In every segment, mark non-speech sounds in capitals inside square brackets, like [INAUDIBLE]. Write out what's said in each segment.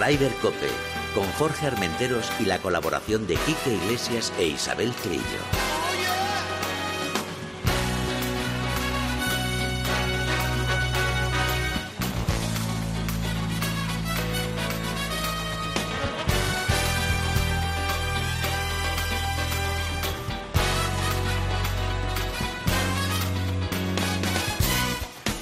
Ryder Cope, con Jorge Armenteros y la colaboración de Quique Iglesias e Isabel Trillo.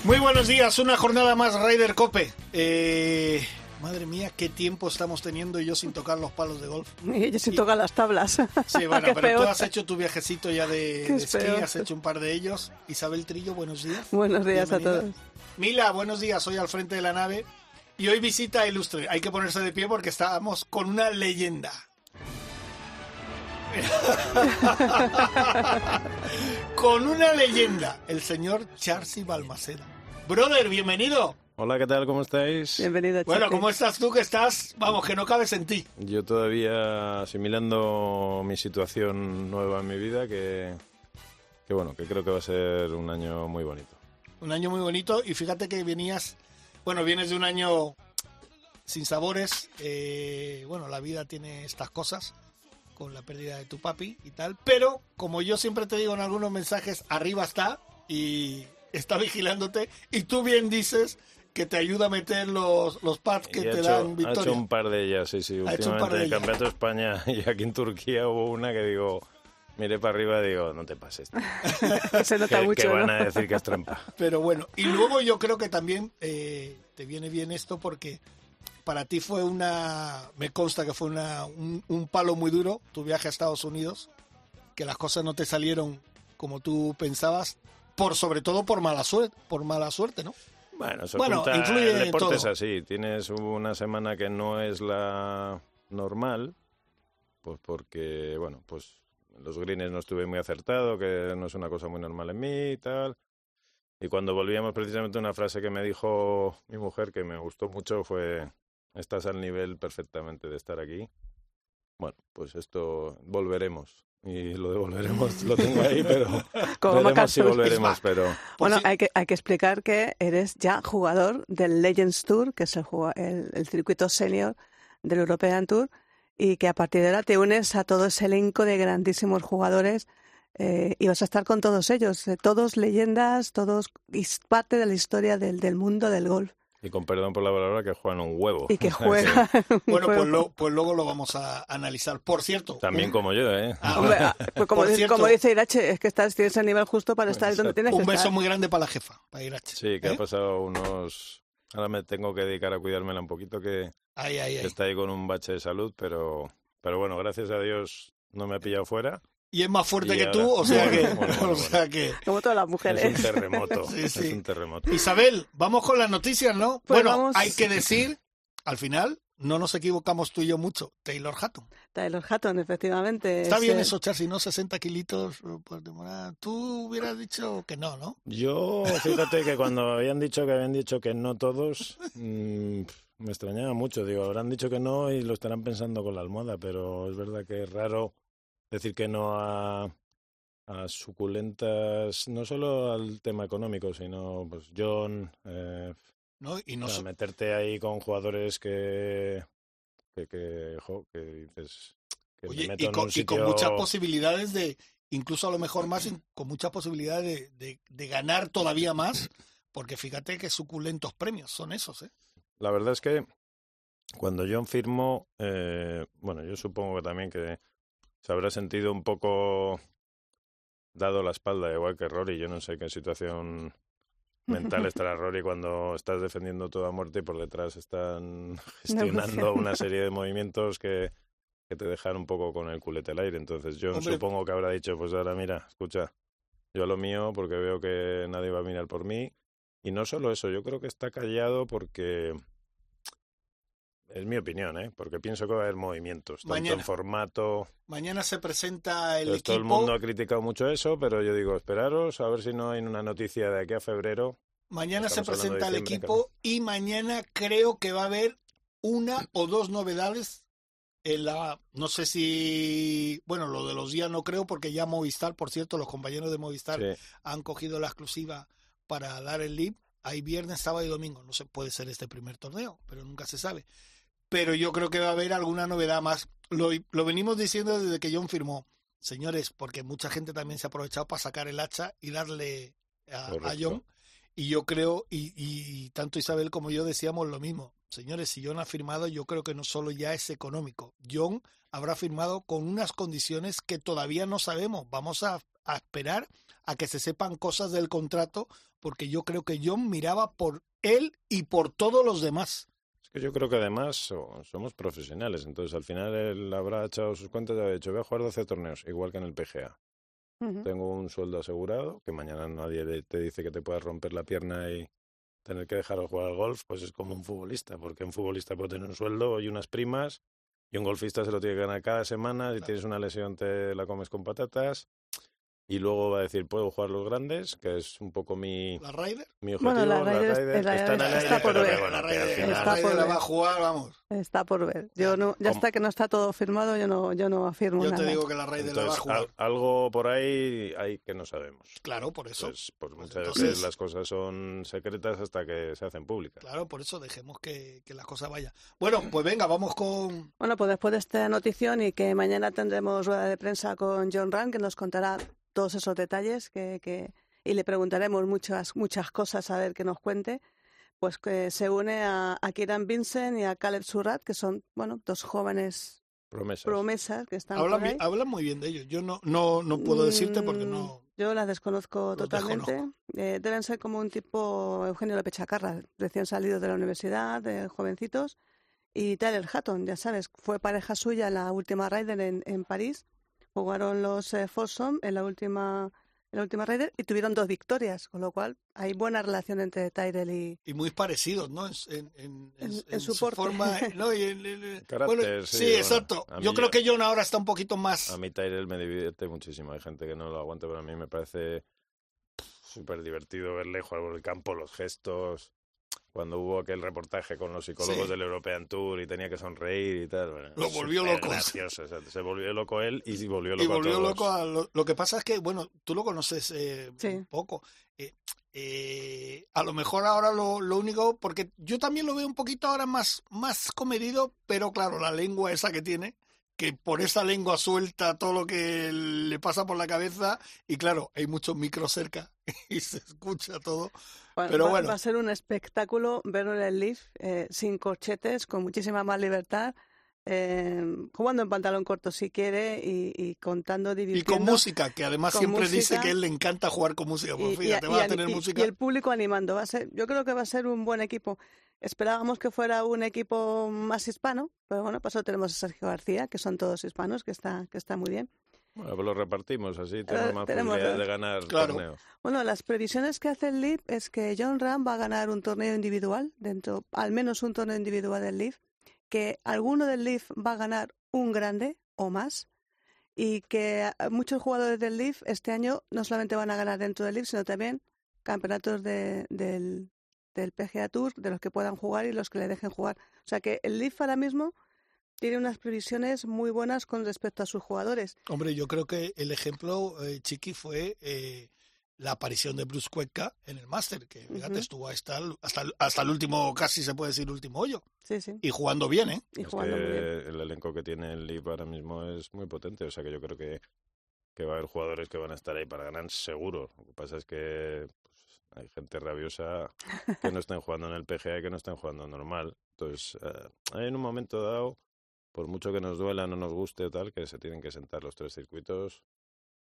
Muy buenos días, una jornada más Ryder Cope. Eh, madre mía, qué tiempo estamos teniendo yo sin tocar los palos de golf. [LAUGHS] Y yo sin tocar las tablas. Sí, [LAUGHS] bueno, pero peor. tú has hecho tu viajecito ya de, de esquí, peor. has hecho un par de ellos. Isabel Trillo, buenos días. Buenos días a Bienvenida. todos. Mila, buenos días, soy al frente de la nave. Y hoy visita a Ilustre. Hay que ponerse de pie porque estábamos con una leyenda. [LAUGHS] con una leyenda, el señor Charcy Balmaceda. Brother, bienvenido. Hola, ¿qué tal? ¿Cómo estáis? Bienvenido, Bueno, Chucky. ¿cómo estás tú que estás? Vamos, que no cabes en ti. Yo todavía asimilando mi situación nueva en mi vida, que, que bueno, que creo que va a ser un año muy bonito. Un año muy bonito y fíjate que venías, bueno, vienes de un año sin sabores. eh, bueno, la vida tiene estas cosas con la pérdida de tu papi y tal. Pero como yo siempre te digo en algunos mensajes, arriba está y está [LAUGHS] vigilándote. Y tú bien dices que te ayuda a meter los, los pads que Y te ha hecho, dan ha victoria. hecho un par de ellas, sí, sí. Ha hecho un par Últimamente de en el. Campeonato de España [LAUGHS] y aquí en Turquía hubo una que digo, miré para arriba y digo, no te pases. [LAUGHS] se nota que, mucho, que van ¿no? a decir que es trampa. [LAUGHS] Pero bueno, y luego yo creo que también eh, te viene bien esto porque para ti fue una, me consta que fue una, un, un palo muy duro, tu viaje a Estados Unidos, que las cosas no te salieron como tú pensabas, por sobre todo por mala suerte, por mala suerte, ¿no? Bueno, eso Bueno, el deporte todo. es así. Tienes una semana que no es la normal, pues porque, bueno, pues los greens no estuve muy acertado, que no es una cosa muy normal en mí y tal. Y cuando volvíamos, precisamente una frase que me dijo mi mujer que me gustó mucho fue, estás al nivel perfectamente de estar aquí. Bueno, pues esto volveremos. Y lo de volveremos lo tengo ahí, pero [LAUGHS] Como veremos si volveremos, pero... Bueno, hay que, hay que explicar que eres ya jugador del Legends Tour, que es el, el, el circuito senior del European Tour, y que a partir de ahora te unes a todo ese elenco de grandísimos jugadores eh, y vas a estar con todos ellos, eh, todos leyendas, todos parte de la historia del, del mundo del golf Y con perdón por la palabra, que juegan un huevo. y que [LAUGHS] juegan. bueno, pues, lo- pues luego lo vamos a analizar. Por cierto, También un, como yo, ¿eh? Ah, Hombre, ah, pues como, Por dice, cierto- como dice Irache, es que estás, tienes el nivel justo para estar donde tienes que un beso estar. muy grande para la jefa, para Irache. Sí, que ¿Eh? ha pasado unos... Ahora me tengo que dedicar a cuidármela un poquito, que Ay, ay, ay. está ahí con un bache de salud, pero, pero bueno, gracias a Dios no me ha pillado fuera. Y es más fuerte Y que ahora- tú, o sea que, Bueno, bueno, [LAUGHS] o sea que Como todas las Es un mujeres. terremoto, Sí, [LAUGHS] sí. es un terremoto. Isabel, vamos con las noticias, ¿no? Pues bueno, vamos. hay que decir, al final, no nos equivocamos tú y yo mucho. Taylor Hatton. Taylor Hatton, efectivamente. Está es, bien eh, eso, Charcy, ¿no? 60 kilitos eh, por temporada. Tú hubieras dicho que no, ¿no? Yo, fíjate que cuando habían dicho que habían dicho que no todos, mm, me extrañaba mucho. Digo, habrán dicho que no y lo estarán pensando con la almohada, pero es verdad que es raro decir que no a, a suculentas, no solo al tema económico, sino pues John, eh, ¿No? Y no o sea, so- meterte ahí con jugadores que, que, que, jo, que dices que me Oye, meto y en con, un y con sitio- muchas posibilidades de, incluso a lo mejor más, con muchas posibilidades de, de- de ganar todavía más, porque fíjate que suculentos premios son esos, ¿eh? La verdad es que cuando John firmó, eh, bueno, yo supongo que también que se habrá sentido un poco dado la espalda, igual que Rory. Yo no sé qué situación mental [LAUGHS] estará Rory cuando estás defendiendo toda muerte y por detrás están [LAUGHS] [LAUGHS] gestionando Negociando. una serie de movimientos que, que te dejan un poco con el culete al aire. Entonces yo Hombre. supongo que habrá dicho, pues ahora mira, escucha, yo a lo mío porque veo que nadie va a mirar por mí. Y no solo eso, yo creo que está callado porque es mi opinión, ¿eh? Porque pienso que va a haber movimientos, tanto Mañana. en formato. Mañana se presenta el Entonces, todo el equipo. mundo ha criticado mucho eso, pero yo digo, esperaros a ver si no hay una noticia de aquí a febrero. Mañana se Estamos presenta el equipo y mañana creo que va a haber una o dos novedades en la no sé si bueno lo de los días no creo porque ya Movistar por cierto los compañeros de Movistar Sí. han cogido la exclusiva para dar el lib hay viernes sábado y domingo no se puede ser este primer torneo pero nunca se sabe pero yo creo que va a haber alguna novedad más. Lo, lo venimos diciendo desde que John firmó. Señores, porque mucha gente también se ha aprovechado para sacar el hacha y darle a, a. John. Y yo creo, y, y tanto Isabel como yo decíamos lo mismo. Señores, si John ha firmado, yo creo que no solo ya es económico. John habrá firmado con unas condiciones que todavía no sabemos. Vamos a, a esperar a que se sepan cosas del contrato, porque yo creo que John miraba por él y por todos los demás. Yo creo que además so- somos profesionales, entonces al final él habrá echado sus cuentas y habrá dicho, voy a jugar 12 torneos, igual que en el PGA. Tengo un sueldo asegurado, que mañana nadie te dice que te puedas romper la pierna y tener que dejar de jugar al golf, pues es como un futbolista, porque un futbolista puede tener un sueldo y unas primas, y un golfista se lo tiene que ganar cada semana, si Claro. tienes una lesión te la comes con patatas, y luego va a decir, puedo jugar los grandes, que es un poco mi, La Ryder. mi objetivo, Bueno, la la Ryder- Ryder, la está está por que bueno, la Está por la ver. va a jugar, vamos. Está por ver. Yo no, ya hasta que no está todo firmado, yo no, yo no afirmo Yo nada. te digo que la Ryder la va a jugar. al- algo por ahí hay que no sabemos. Claro, por eso. Pues, pues Pues muchas entonces- veces las cosas son secretas hasta que se hacen públicas. Claro, por eso dejemos que, que las cosas vayan. Bueno, pues venga, vamos con... Bueno, pues después de esta notición y que mañana tendremos rueda de prensa con John Rand, que nos contará todos esos detalles que, que- y le preguntaremos muchas, muchas cosas a ver que nos cuente, pues que se une a, a Kieran Vincent y a Caleb Surratt, que son, bueno, dos jóvenes Promesas. promesas que están Hablan, por ahí. hablan muy bien de ellos. Yo no, no, no puedo decirte porque Mm, no... Yo las desconozco Los totalmente. Eh, deben ser como un tipo Eugenio López Chacarra, recién salido de la universidad, de jovencitos. Y Tyler Hatton, ya sabes, fue pareja suya en la última Ryder en, en París. Jugaron los eh, Foursome en la última en la última Ryder y tuvieron dos victorias, con lo cual hay buena relación entre Tyrell y, Y muy parecidos, ¿no? En, en, en- En- en en su forma... [LAUGHS] No, y en- en- en- Carácter, bueno, sí, sí, bueno, exacto. Yo creo que John ahora está un poquito más... A mí Tyrell me divierte muchísimo. Hay gente que no lo aguanta, pero a mí me parece súper divertido verle jugar por el campo, los gestos. Cuando hubo aquel reportaje con los psicólogos Sí. del European Tour y tenía que sonreír y tal. bueno, Lo volvió loco. gracioso, o sea, se volvió loco él y se volvió loco y a volvió todos. loco a lo, lo que pasa es que bueno tú lo conoces eh, Sí. un poco Eh, eh, a lo mejor ahora lo, lo único porque yo también lo veo un poquito ahora más más comedido pero claro la lengua esa que tiene que por esa lengua suelta todo lo que le pasa por la cabeza y claro hay muchos micros cerca [LAUGHS] y se escucha todo Bueno, Pero va, bueno. va a ser un espectáculo verlo en el Leaf, eh, sin corchetes, con muchísima más libertad, eh, jugando en pantalón corto si quiere y, y contando, y divirtiendo. con música que además siempre dice que él le encanta jugar con música pues y, y- fíjate y va a tener y- música y el público animando. Va a ser, yo creo que va a ser un buen equipo. Esperábamos que fuera un equipo más hispano, pero bueno, pasó tenemos a Sergio García, que son todos hispanos, que está, que está muy bien. Bueno, pues lo repartimos así, tenemos más tenemos posibilidades dos. de ganar Claro. torneos. Bueno, las previsiones que hace el Leaf es que John Ram va a ganar un torneo individual, dentro, al menos un torneo individual del Leaf, que alguno del Leaf va a ganar un grande o más, y que a- muchos jugadores del Leaf este año no solamente van a ganar dentro del Leaf, sino también campeonatos de- del, del PGA Tour, de los que puedan jugar y los que le dejen jugar. O sea que el Leaf ahora mismo tiene unas previsiones muy buenas con respecto a sus jugadores. Hombre, yo creo que el ejemplo, eh, Chiqui, fue eh, la aparición de Bruce Cuenca en el Máster, que fíjate, Ujú. estuvo hasta el, hasta, el, hasta el último, casi se puede decir, último hoyo. Sí, sí. Y jugando bien, ¿eh? Y Es jugando muy bien. que el elenco que tiene el Leaf ahora mismo es muy potente, o sea que yo creo que, que va a haber jugadores que van a estar ahí para ganar seguro. Lo que pasa es que hay gente rabiosa que no estén jugando en el PGA que no estén jugando normal. Entonces, eh, en un momento dado, por mucho que nos duela, no nos guste tal, que se tienen que sentar los tres circuitos,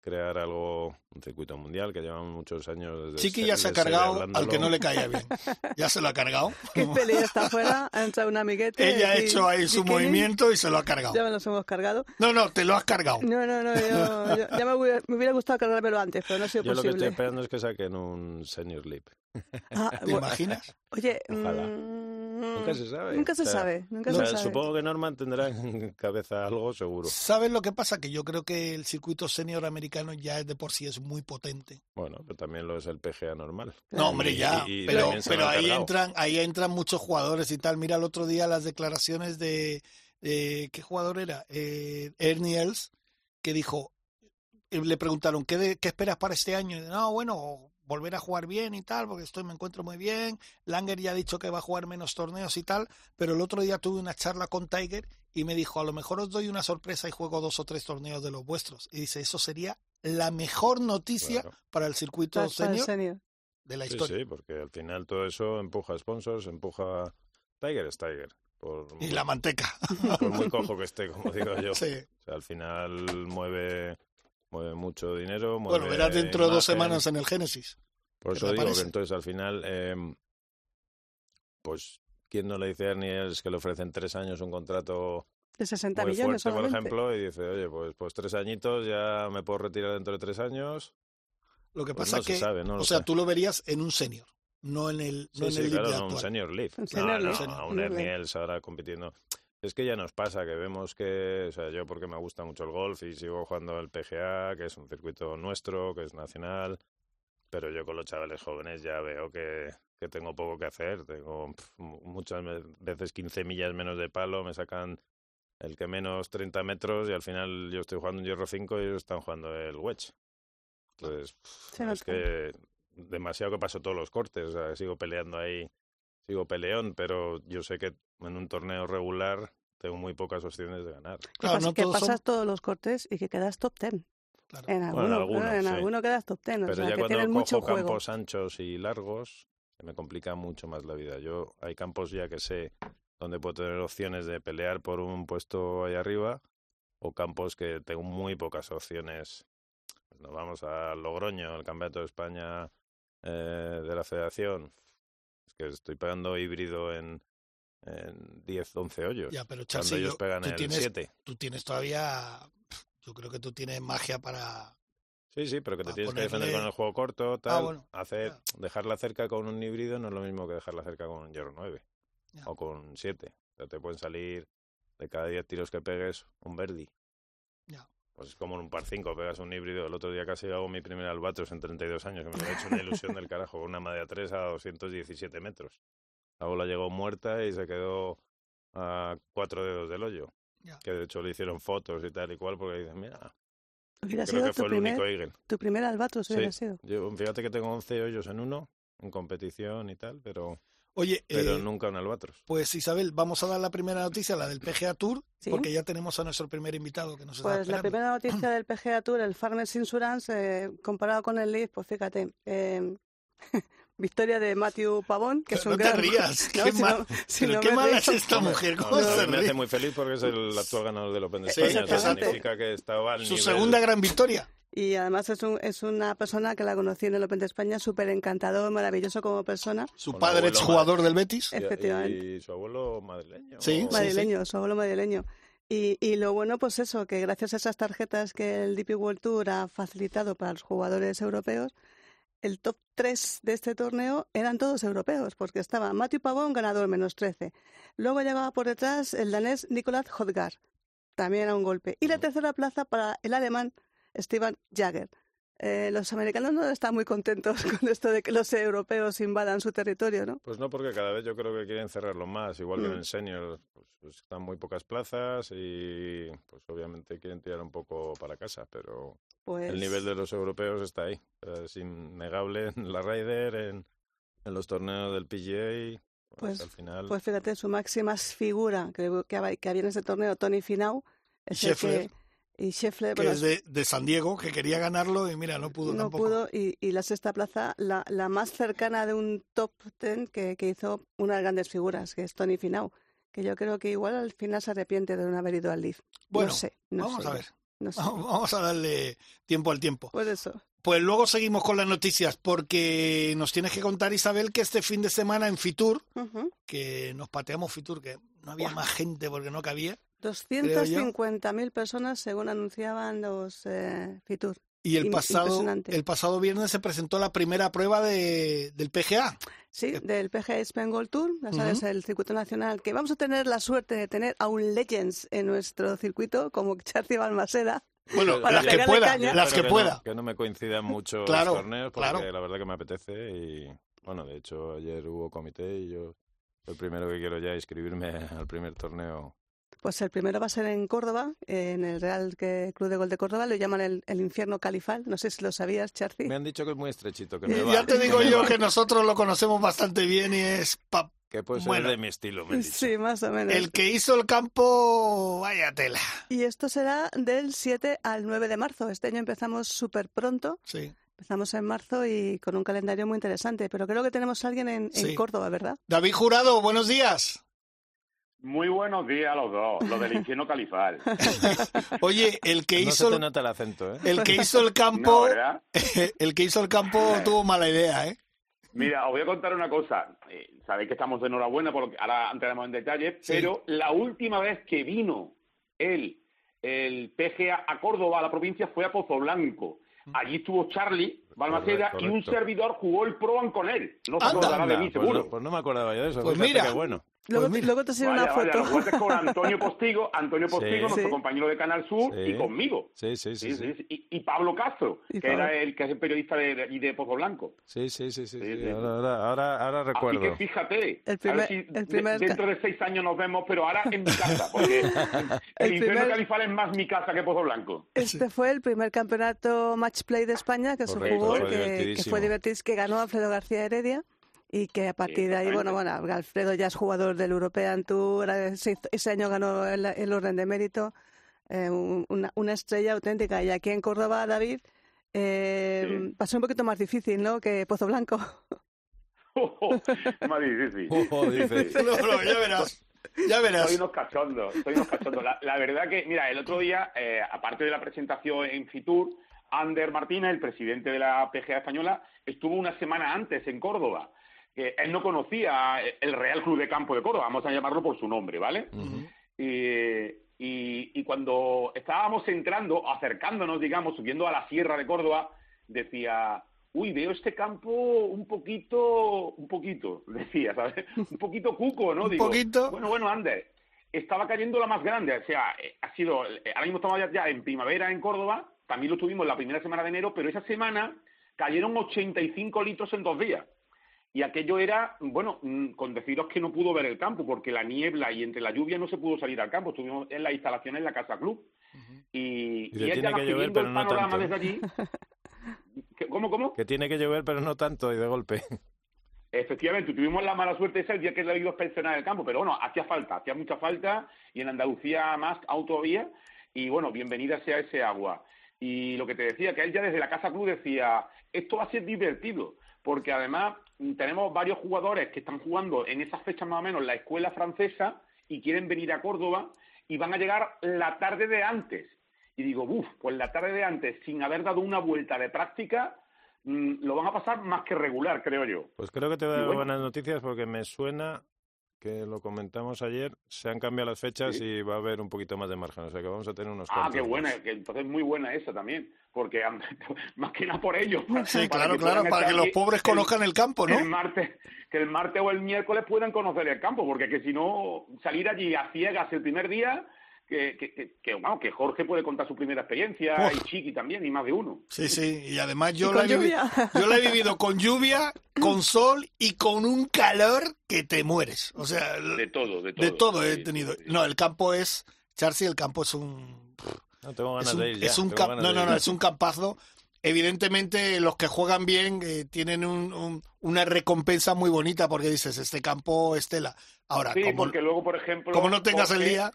crear algo, un circuito mundial que llevamos muchos años desde Chiqui ya se ha cargado al que no le caía bien. [LAUGHS] Ya se lo ha cargado. [LAUGHS] Que Feli está afuera, ha entrado un amiguete. Ella ha hecho ahí su movimiento y se lo ha cargado. Ya me los hemos cargado. No, no, te lo has cargado. No, no, no, yo, [LAUGHS] yo- ya me hubiera, me hubiera gustado cargármelo antes, pero no ha sido Yo lo que estoy posible. esperando es que saquen un senior leap. Ah, ¿Te bueno, imaginas? oye, Ojalá. mm, Nunca se sabe. Nunca se O sea, sabe, nunca O se sea, sabe. supongo que Norman tendrá en [LAUGHS] cabeza algo seguro. ¿Sabes lo que pasa? Que yo creo que el circuito senior americano ya es de por sí es muy potente. Bueno, pero también lo es el PGA normal. No, hombre, ya. Y- y pero pero ahí cargado. entran, ahí entran muchos jugadores y tal. Mira el otro día las declaraciones de, de- ¿qué jugador era? Eh, Ernie Els, que dijo, eh, le preguntaron, ¿qué, de- ¿qué esperas para este año? Y, no, bueno, volver a jugar bien y tal, porque estoy me encuentro muy bien. Langer ya ha dicho que va a jugar menos torneos y tal, pero el otro día tuve una charla con Tiger y me dijo, a lo mejor os doy una sorpresa y juego dos o tres torneos de los vuestros. Y dice, eso sería la mejor noticia Claro. para el circuito senior senior. de la Sí, historia. sí, porque al final todo eso empuja sponsors, empuja... Tiger es Tiger. Por, Y la manteca. por muy cojo que [LAUGHS] esté, como digo yo. Sí. O sea, al final mueve, mueve mucho dinero. Bueno, mueve verás dentro de dos semanas en el Génesis. Por ¿Qué eso digo parece? que entonces al final, eh, pues, ¿quién no le dice a Ernie Els que le ofrecen tres años un contrato De 60 muy millones fuerte, por ejemplo, y dice, oye, pues, pues tres añitos, ya me puedo retirar dentro de tres años? Lo que Pues pasa no que, se sabe, no o sea, sé. tú lo verías en un senior, no en el, no Sí, en sí, el claro, no, un actual. senior league. Un No, senior no, a un Ernie. Els ahora compitiendo. Es que ya nos pasa que vemos que, o sea, yo porque me gusta mucho el golf y sigo jugando el PGA, que es un circuito nuestro, que es nacional, pero yo con los chavales jóvenes ya veo que, que tengo poco que hacer. Tengo muchas veces 15 millas menos de palo, me sacan el que menos 30 metros y al final yo estoy jugando un hierro 5 y ellos están jugando el wedge. Entonces, es que demasiado que paso todos los cortes, o sea, sigo peleando ahí, sigo peleón, pero yo sé que en un torneo regular tengo muy pocas opciones de ganar. Que, Claro, no que todos son- pasas todos los cortes y que quedas top 10. Claro. En alguno, algunos, en sí. alguno quedas top 10. o Pero sea, ya que cuando mucho cojo juego. campos anchos y largos, se me complica mucho más la vida. Yo hay campos ya que sé donde puedo tener opciones de pelear por un puesto ahí arriba o campos que tengo muy pocas opciones. Pues Nos vamos a Logroño, el Campeonato de España eh, de la Federación. Es que estoy pegando híbrido en, en 10, 11 hoyos. Ya, pero cuando ellos yo- pegan tú, el tienes, 7. tú tienes todavía, yo creo que tú tienes magia para... Sí, sí, pero que te tienes que defender con el juego corto, tal. bueno, hacer, dejarla cerca con un híbrido no es lo mismo que dejarla cerca con un hierro 9 Ya. o con 7. O sea, te pueden salir de cada 10 tiros que pegues un verdi. Ya. Pues es como en un par 5, pegas un híbrido. El otro día casi hago mi primer albatros en 32 años, que me lo he hecho una ilusión del carajo, con una madera 3 a 217 metros. La bola llegó muerta y se quedó a cuatro dedos del hoyo. Ya. Que de hecho le hicieron fotos y tal y cual, porque dicen, mira, Hubiera creo sido que tu fue el primer, único eagle. tu primer albatros, Sí. hubiera sido. Yo, fíjate que tengo 11 hoyos en uno, en competición y tal, pero, Oye, pero eh, nunca un albatros. pues Isabel, vamos a dar la primera noticia, la del PGA Tour, Sí. porque ya tenemos a nuestro primer invitado que nos está Pues la primera noticia [CLEARS THROAT] del PGA Tour, el Farmers Insurance, eh, comparado con el Leaf, pues fíjate, eh, [LAUGHS] victoria de Matthew Pavón, que es Pero un no te gran... rías, [LAUGHS] No, qué si mal- no- si pero no qué me mala río. es esta mujer, ¿cómo se me hace muy feliz porque es el actual ganador del Open de Sí, España. Significa que estaba al Su nivel... segunda gran victoria. Y además es, un, es una persona que la conocí en el Open de España, súper encantador, maravilloso como persona, Su padre es jugador del Betis. y- efectivamente. Y, su abuelo madrileño. Sí, o- sí. madrileño, su abuelo madrileño. Y, y lo bueno, pues eso, que gracias a esas tarjetas que el DP World Tour ha facilitado para los jugadores europeos, el top 3 de este torneo eran todos europeos, porque estaba Matthew Pavón, ganador, menos 13. Luego llegaba por detrás el danés Nicolas Hodgar, también a un golpe. Y la tercera plaza para el alemán Steven Jagger. Eh, los americanos no están muy contentos [LAUGHS] con esto de que los europeos invadan su territorio, ¿no? Pues no, porque cada vez yo creo que quieren cerrarlo más, igual que en Mm. el senior, pues, pues están muy pocas plazas y pues obviamente quieren tirar un poco para casa, pero Pues... el nivel de los europeos está ahí, es innegable [LAUGHS] en la Ryder, en, en los torneos del PGA, pues, Pues- al final... Pues fíjate, su máxima figura que, que, hab- que había en ese torneo, Tony Finau, es el que, y Scheffler, que bueno, es de, de San Diego, que quería ganarlo y mira, no pudo no tampoco. pudo, y, y la sexta plaza, la, la más cercana de un top ten que, que hizo unas grandes figuras, que es Tony Finau, que yo creo que igual al final se arrepiente de no haber ido al Leaf. Bueno, no sé, no Vamos sé, a ver, no [LAUGHS] sé. vamos a darle tiempo al tiempo. Por eso. Pues luego seguimos con las noticias, porque nos tienes que contar, Isabel, que este fin de semana en Fitur, que nos pateamos Fitur, que no había más gente porque no cabía, 250.000 personas según anunciaban los eh, Fitur. y el pasado, el pasado viernes se presentó la primera prueba de, del PGA. Sí, Eh, del PGA Spain Gold Tour, ya sabes, Ujú. el circuito nacional, que vamos a tener la suerte de tener a un Legends en nuestro circuito, como Charlie Balmaseda. Bueno, Para las que pueda, las que no- pueda. que no me coincidan mucho Claro, los torneos, porque claro. la verdad que me apetece y, bueno, de hecho ayer hubo comité y yo el primero que quiero ya inscribirme [LAUGHS] al primer torneo Pues el primero va a ser en Córdoba, en el Real Club de Gol de Córdoba, lo llaman el, infierno califal, no sé si lo sabías, Charci. Me han dicho que es muy estrechito, que [LAUGHS] Ya te digo yo que [LAUGHS] nosotros lo conocemos bastante bien y es... Que puede ser de mi estilo, me Sí, más o menos. El que hizo el campo, vaya tela. Y esto será del 7 al 9 de marzo. Este año empezamos súper pronto. Sí. Empezamos en marzo y con un calendario muy interesante, pero creo que tenemos a alguien en, en Córdoba, ¿verdad? David Jurado, buenos días. Muy buenos días a los dos, los del infierno califal. [LAUGHS] Oye, el que hizo se te nota el acento, ¿eh? El que hizo el [LAUGHS] campo, [LAUGHS] el que hizo el campo tuvo mala idea, ¿eh? Mira, os voy a contar una cosa. Eh, sabéis que estamos de enhorabuena, porque ahora entraremos en detalle, pero la última vez que vino el, el PGA a Córdoba, a la provincia, fue a Pozo Blanco. Mm. Allí estuvo Charlie Balmaceda y un servidor jugó el Pro con él. No se acordará de mí, pues. Pues no, me acordaba yo de eso. Pues mira, qué bueno. Luego, pues luego te una foto. Vaya, con Antonio Postigo, Antonio [LAUGHS] Postigo, nuestro compañero de Canal Sur, y conmigo. Sí, sí, sí. Y, y, Pablo Castro, que era el que es el periodista de, de, de Pozo Blanco. Sí, sí, sí, sí. Ahora, ahora, ahora, recuerdo. Así que fíjate, el primer, si el primer... dentro de seis años nos vemos, pero ahora en mi casa, [LAUGHS] porque el, el infierno califal es más mi casa que Pozo Blanco. Este fue el primer campeonato match play de España que se jugó, que, que fue divertido, que ganó Alfredo García Heredia y que a partir de ahí, bueno, bueno, Alfredo ya es jugador del European Tour, ese, año ganó el, orden de mérito, eh, una, una, estrella auténtica. Y aquí en Córdoba, David, eh, pasó un poquito más difícil, ¿no?, que Pozo Blanco. [LAUGHS] más difícil. [LAUGHS] [LAUGHS] ya verás. Ya verás. Soy unos cachondos, soy unos cachondos. La, verdad que, mira, el otro día, eh, aparte de la presentación en Fitur, Ander Martínez, el presidente de la PGA española, estuvo una semana antes en Córdoba que él no conocía el Real Club de Campo de Córdoba, vamos a llamarlo por su nombre, ¿vale? y, cuando estábamos entrando, acercándonos, digamos, subiendo a la Sierra de Córdoba, decía, uy, veo este campo un poquito, un poquito, [LAUGHS] decía, ¿sabes? Un poquito cuco, ¿no? [LAUGHS] un poquito. Bueno, bueno, Ander, estaba cayendo la más grande, o sea, eh, ha sido, eh, ahora mismo estamos ya en primavera en Córdoba, también lo tuvimos la primera semana de enero, pero esa semana cayeron 85 litros en dos días y aquello era, bueno, mm, con deciros que no pudo ver el campo, porque la niebla y entre la lluvia no se pudo salir al campo. Estuvimos en la instalación en la Casa Club. Y, y, ella que llover, pero no tanto. desde allí. [LAUGHS] ¿Cómo, cómo? Que tiene que llover, pero no tanto y de golpe. Efectivamente, tuvimos la mala suerte ese el día que le ha ido a pensionar el campo, pero bueno, hacía falta, hacía mucha falta, y en Andalucía más autovía, y bueno, bienvenida sea ese agua. Y lo que te decía, que él ya desde la Casa Club decía, esto va a ser divertido, porque además tenemos varios jugadores que están jugando en esas fechas más o menos la escuela francesa y quieren venir a Córdoba y van a llegar la tarde de antes. Y digo, uff, pues la tarde de antes, sin haber dado una vuelta de práctica, mm, lo van a pasar más que regular, creo yo. Pues creo que te voy a dar buenas noticias porque me suena que lo comentamos ayer, se han cambiado las fechas y va a haber un poquito más de margen, o sea que vamos a tener unos Ah, qué buena, que entonces muy buena esa también, porque [LAUGHS] más que nada por ellos. sí, [LAUGHS] claro, claro, para que los pobres conozcan el campo, ¿no? El martes, que el martes o el miércoles puedan conocer el campo, porque que si no, salir allí a ciegas el primer día que, que, que, bueno, que Jorge puede contar su primera experiencia, y Chiqui también, y más de uno. Sí, sí, y además yo, la he, vivido, [LAUGHS] yo la he vivido con lluvia, con sol y con un calor que te mueres. O sea, de todo, de todo. De todo he tenido. No, el campo es, Charcy, el campo es un... No tengo ganas de ir ya, es un no, no, no, es un campazo evidentemente los que juegan bien eh, tienen un, una recompensa muy bonita porque dices, este campo estela. Ahora, sí, porque luego, por ejemplo... Como no tengas el día...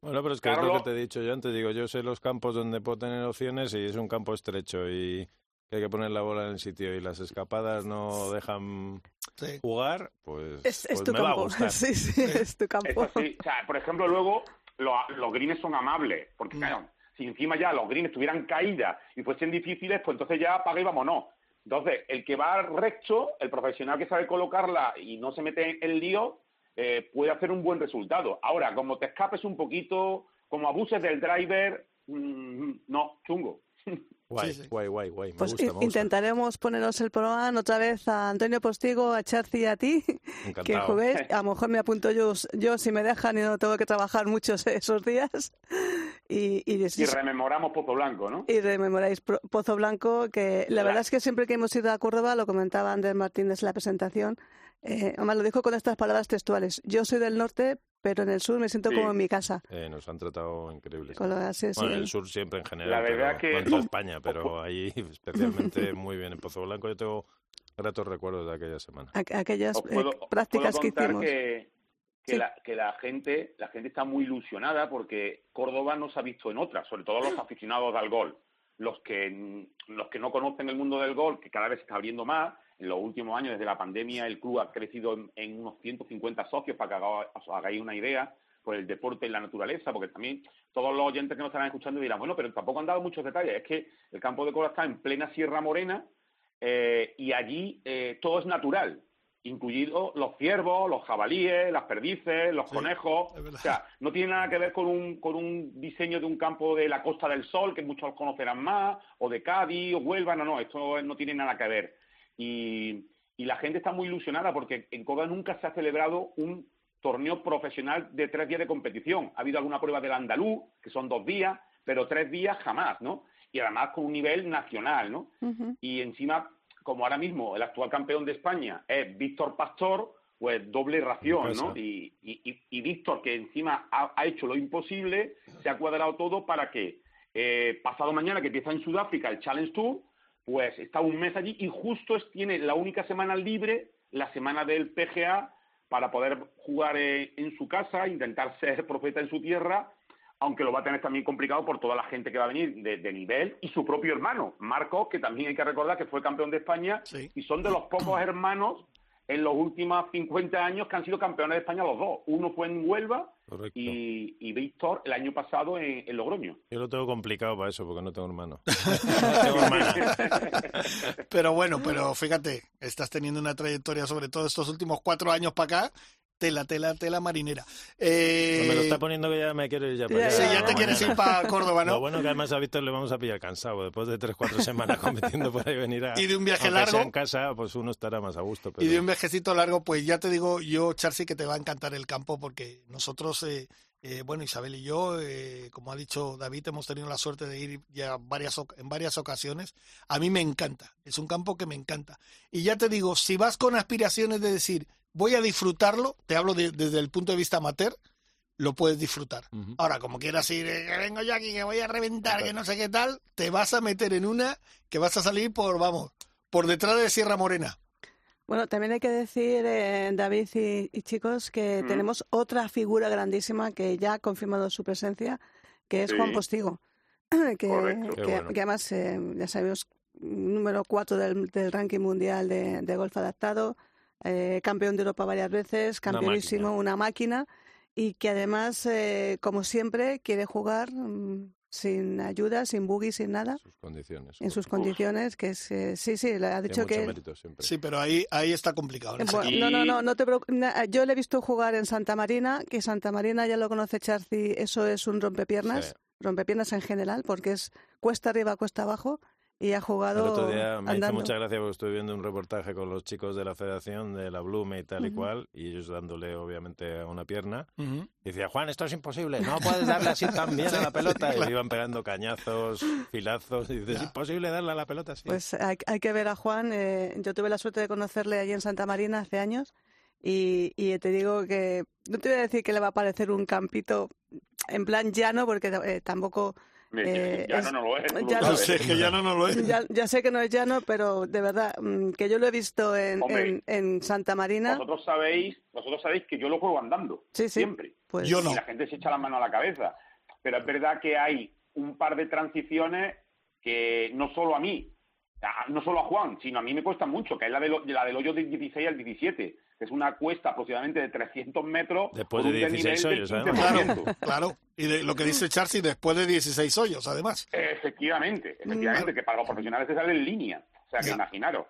Bueno, pero es que es lo que te he dicho yo antes. Digo, yo sé los campos donde puedo tener opciones y es un campo estrecho y que hay que poner la bola en el sitio y las escapadas no dejan jugar, pues, es, pues tu me campo. va a gustar. [LAUGHS] Sí, sí, es tu campo. O sea, por ejemplo, luego los greens son amables, porque mm. claro, si encima ya los greens tuvieran caída y fuesen difíciles, pues entonces ya apaga y vámonos. Entonces, el que va recto, el profesional que sabe colocarla y no se mete en lío, eh, puede hacer un buen resultado. Ahora, como te escapes un poquito, como abuses del driver, mm, no, chungo. Guay, guay, guay, guay. pues intentaremos ponernos el programa otra vez a Antonio Postigo, a Charci y a ti, [LAUGHS] que juguéis. [LAUGHS] A lo mejor me apunto yo, yo si me dejan y no tengo que trabajar muchos [LAUGHS] esos días. Y, y, rememoramos Pozo Blanco, ¿no? Y rememoráis Pozo Blanco, que la verdad es que siempre que hemos ido a Córdoba, lo comentaba Andrés Martínez en la presentación, eh, además lo dijo con estas palabras textuales, yo soy del norte, pero en el sur me siento Sí. como en mi casa. Eh, nos han tratado increíbles. Con lo así, sí. Bueno, en el sur siempre en general, La verdad pero, que- en toda [LAUGHS] España, pero ahí [LAUGHS] especialmente muy bien. En Pozo Blanco yo tengo gratos recuerdos de aquella semana. Aqu- aquellas Os eh, puedo, os prácticas puedo que contar hicimos. que, que, Sí. la, que la gente la gente está muy ilusionada porque Córdoba no se ha visto en otras, sobre todo los aficionados al gol. Los que, los que no conocen el mundo del gol, que cada vez se está abriendo más, en los últimos años, desde la pandemia, el club ha crecido en, en unos 150 socios, para que haga- os hagáis una idea, por el deporte y la naturaleza, porque también todos los oyentes que nos estarán escuchando dirán, bueno, pero tampoco han dado muchos detalles. Es que el campo de Córdoba está en plena Sierra Morena eh, y allí eh, todo es natural, incluidos los ciervos, los jabalíes, las perdices, los Sí, conejos. O sea, no tiene nada que ver con un, con un diseño de un campo de la Costa del Sol, que muchos conocerán más, o de Cádiz, o Huelva, no, no, esto no tiene nada que ver. Y, y la gente está muy ilusionada porque en Córdoba nunca se ha celebrado un torneo profesional de tres días de competición. Ha habido alguna prueba del andaluz, que son dos días, pero tres días jamás, ¿no? Y además con un nivel nacional, ¿no? Y encima, como ahora mismo el actual campeón de España es Víctor Pastor, pues doble ración. ¿no? Y, y- y- y Víctor, que encima ha, ha hecho lo imposible, se ha cuadrado todo para que eh, pasado mañana, que empieza en Sudáfrica el Challenge Tour, pues está un mes allí y justo es- tiene la única semana libre, la semana del PGA, para poder jugar eh, en su casa, intentar [LAUGHS] ser profeta en su tierra, aunque lo va a tener también complicado por toda la gente que va a venir de, de nivel y su propio hermano, Marcos, que también hay que recordar que fue campeón de España Sí. y son de los pocos hermanos en los últimos 50 años que han sido campeones de España los dos. Uno fue en Huelva y, y Víctor el año pasado en, en Logroño. Yo lo tengo complicado para eso, porque no tengo hermano. [LAUGHS] No tengo hermana. Pero bueno, pero fíjate, estás teniendo una trayectoria, sobre todo estos últimos cuatro años para acá, tela, tela, tela marinera. Eh, Me lo está poniendo que ya me quiero ir ya para allá. sí, ya te quieres ir para Córdoba, Lo ¿no? bueno que además a Víctor le vamos a pillar cansado. Después de tres, cuatro semanas [LAUGHS] compitiendo por ahí venir a... Y de un viaje sea largo. en casa, pues uno estará más a gusto. Pero... Y de un viajecito largo, pues ya te digo yo, Charcy, que te va a encantar el campo porque nosotros, eh, eh, bueno, Isabel y yo, eh, como ha dicho David, hemos tenido la suerte de ir ya varias, en varias ocasiones. A mí me encanta, es un campo que me encanta. Y ya te digo, si vas con aspiraciones de decir, voy a disfrutarlo, te hablo de- desde el punto de vista amateur, lo puedes disfrutar. Ahora, como quieras ir, eh, que vengo yo aquí, que voy a reventar, que no sé qué tal, te vas a meter en una que vas a salir por, vamos, por detrás de Sierra Morena. Bueno, también hay que decir, eh, David y, y chicos, que Mm. tenemos otra figura grandísima que ya ha confirmado su presencia, que es Juan. Postigo, [CLEARS THROAT] que, Correcto. Qué que- bueno. que además, eh, ya sabemos, número cuatro del, del ranking mundial de, de golf adaptado, eh, campeón de Europa varias veces, Una campeonísimo, máquina. una máquina, y que además, eh, como siempre, quiere jugar mm, sin ayuda, sin buggy, sin nada, sus condiciones. en sus condiciones, que es, eh, sí, sí, le ha Tiene dicho mucho que... Sí, pero ahí, ahí está complicado. en Eh, bueno, no, no, no, no te preocu- na- Yo le he visto jugar en Santa Marina, que Santa Marina ya lo conoce Charci, eso es un rompepiernas, Sí. rompepiernas en general, porque es cuesta arriba, cuesta abajo, y ha El jugado otro día me hizo andando. mucha gracia porque estuve viendo un reportaje con los chicos de la federación de la Blume y tal y Ujú. cual, y ellos dándole obviamente a una pierna. Ujú. Y decía, Juan, esto es imposible, no puedes darle así tan bien a la [LAUGHS] pelota. Y iban pegando cañazos, filazos, y dices, es imposible darle a la pelota así. Pues hay, hay que ver a Juan. eh, yo tuve la suerte de conocerle allí en Santa Marina hace años y, y te digo que no te voy a decir que le va a parecer un campito en plan llano porque eh, tampoco Eh, ya no, no lo es. ya No sé, que ya no nos lo es. ya, ya sé que no es llano, pero de verdad mm, que yo lo he visto en, Hombre. en, en Santa Marina. Vosotros sabéis, vosotros sabéis que yo lo juego andando, Sí, sí. siempre. Pues, Yo no. Y la gente se echa la mano a la cabeza. Pero es verdad que hay un par de transiciones que no solo a mí, no solo a Juan, sino a mí me cuestan mucho, que es la, de lo- la del hoyo del 16 al 17, que es una cuesta aproximadamente de 300 metros. Después de un 16 desnivel hoyos. 15%. Claro, claro. Y de lo que dice Charcy, después de 16 hoyos, además. Efectivamente, efectivamente, que para los profesionales se sale en línea. O sea, que imaginaros.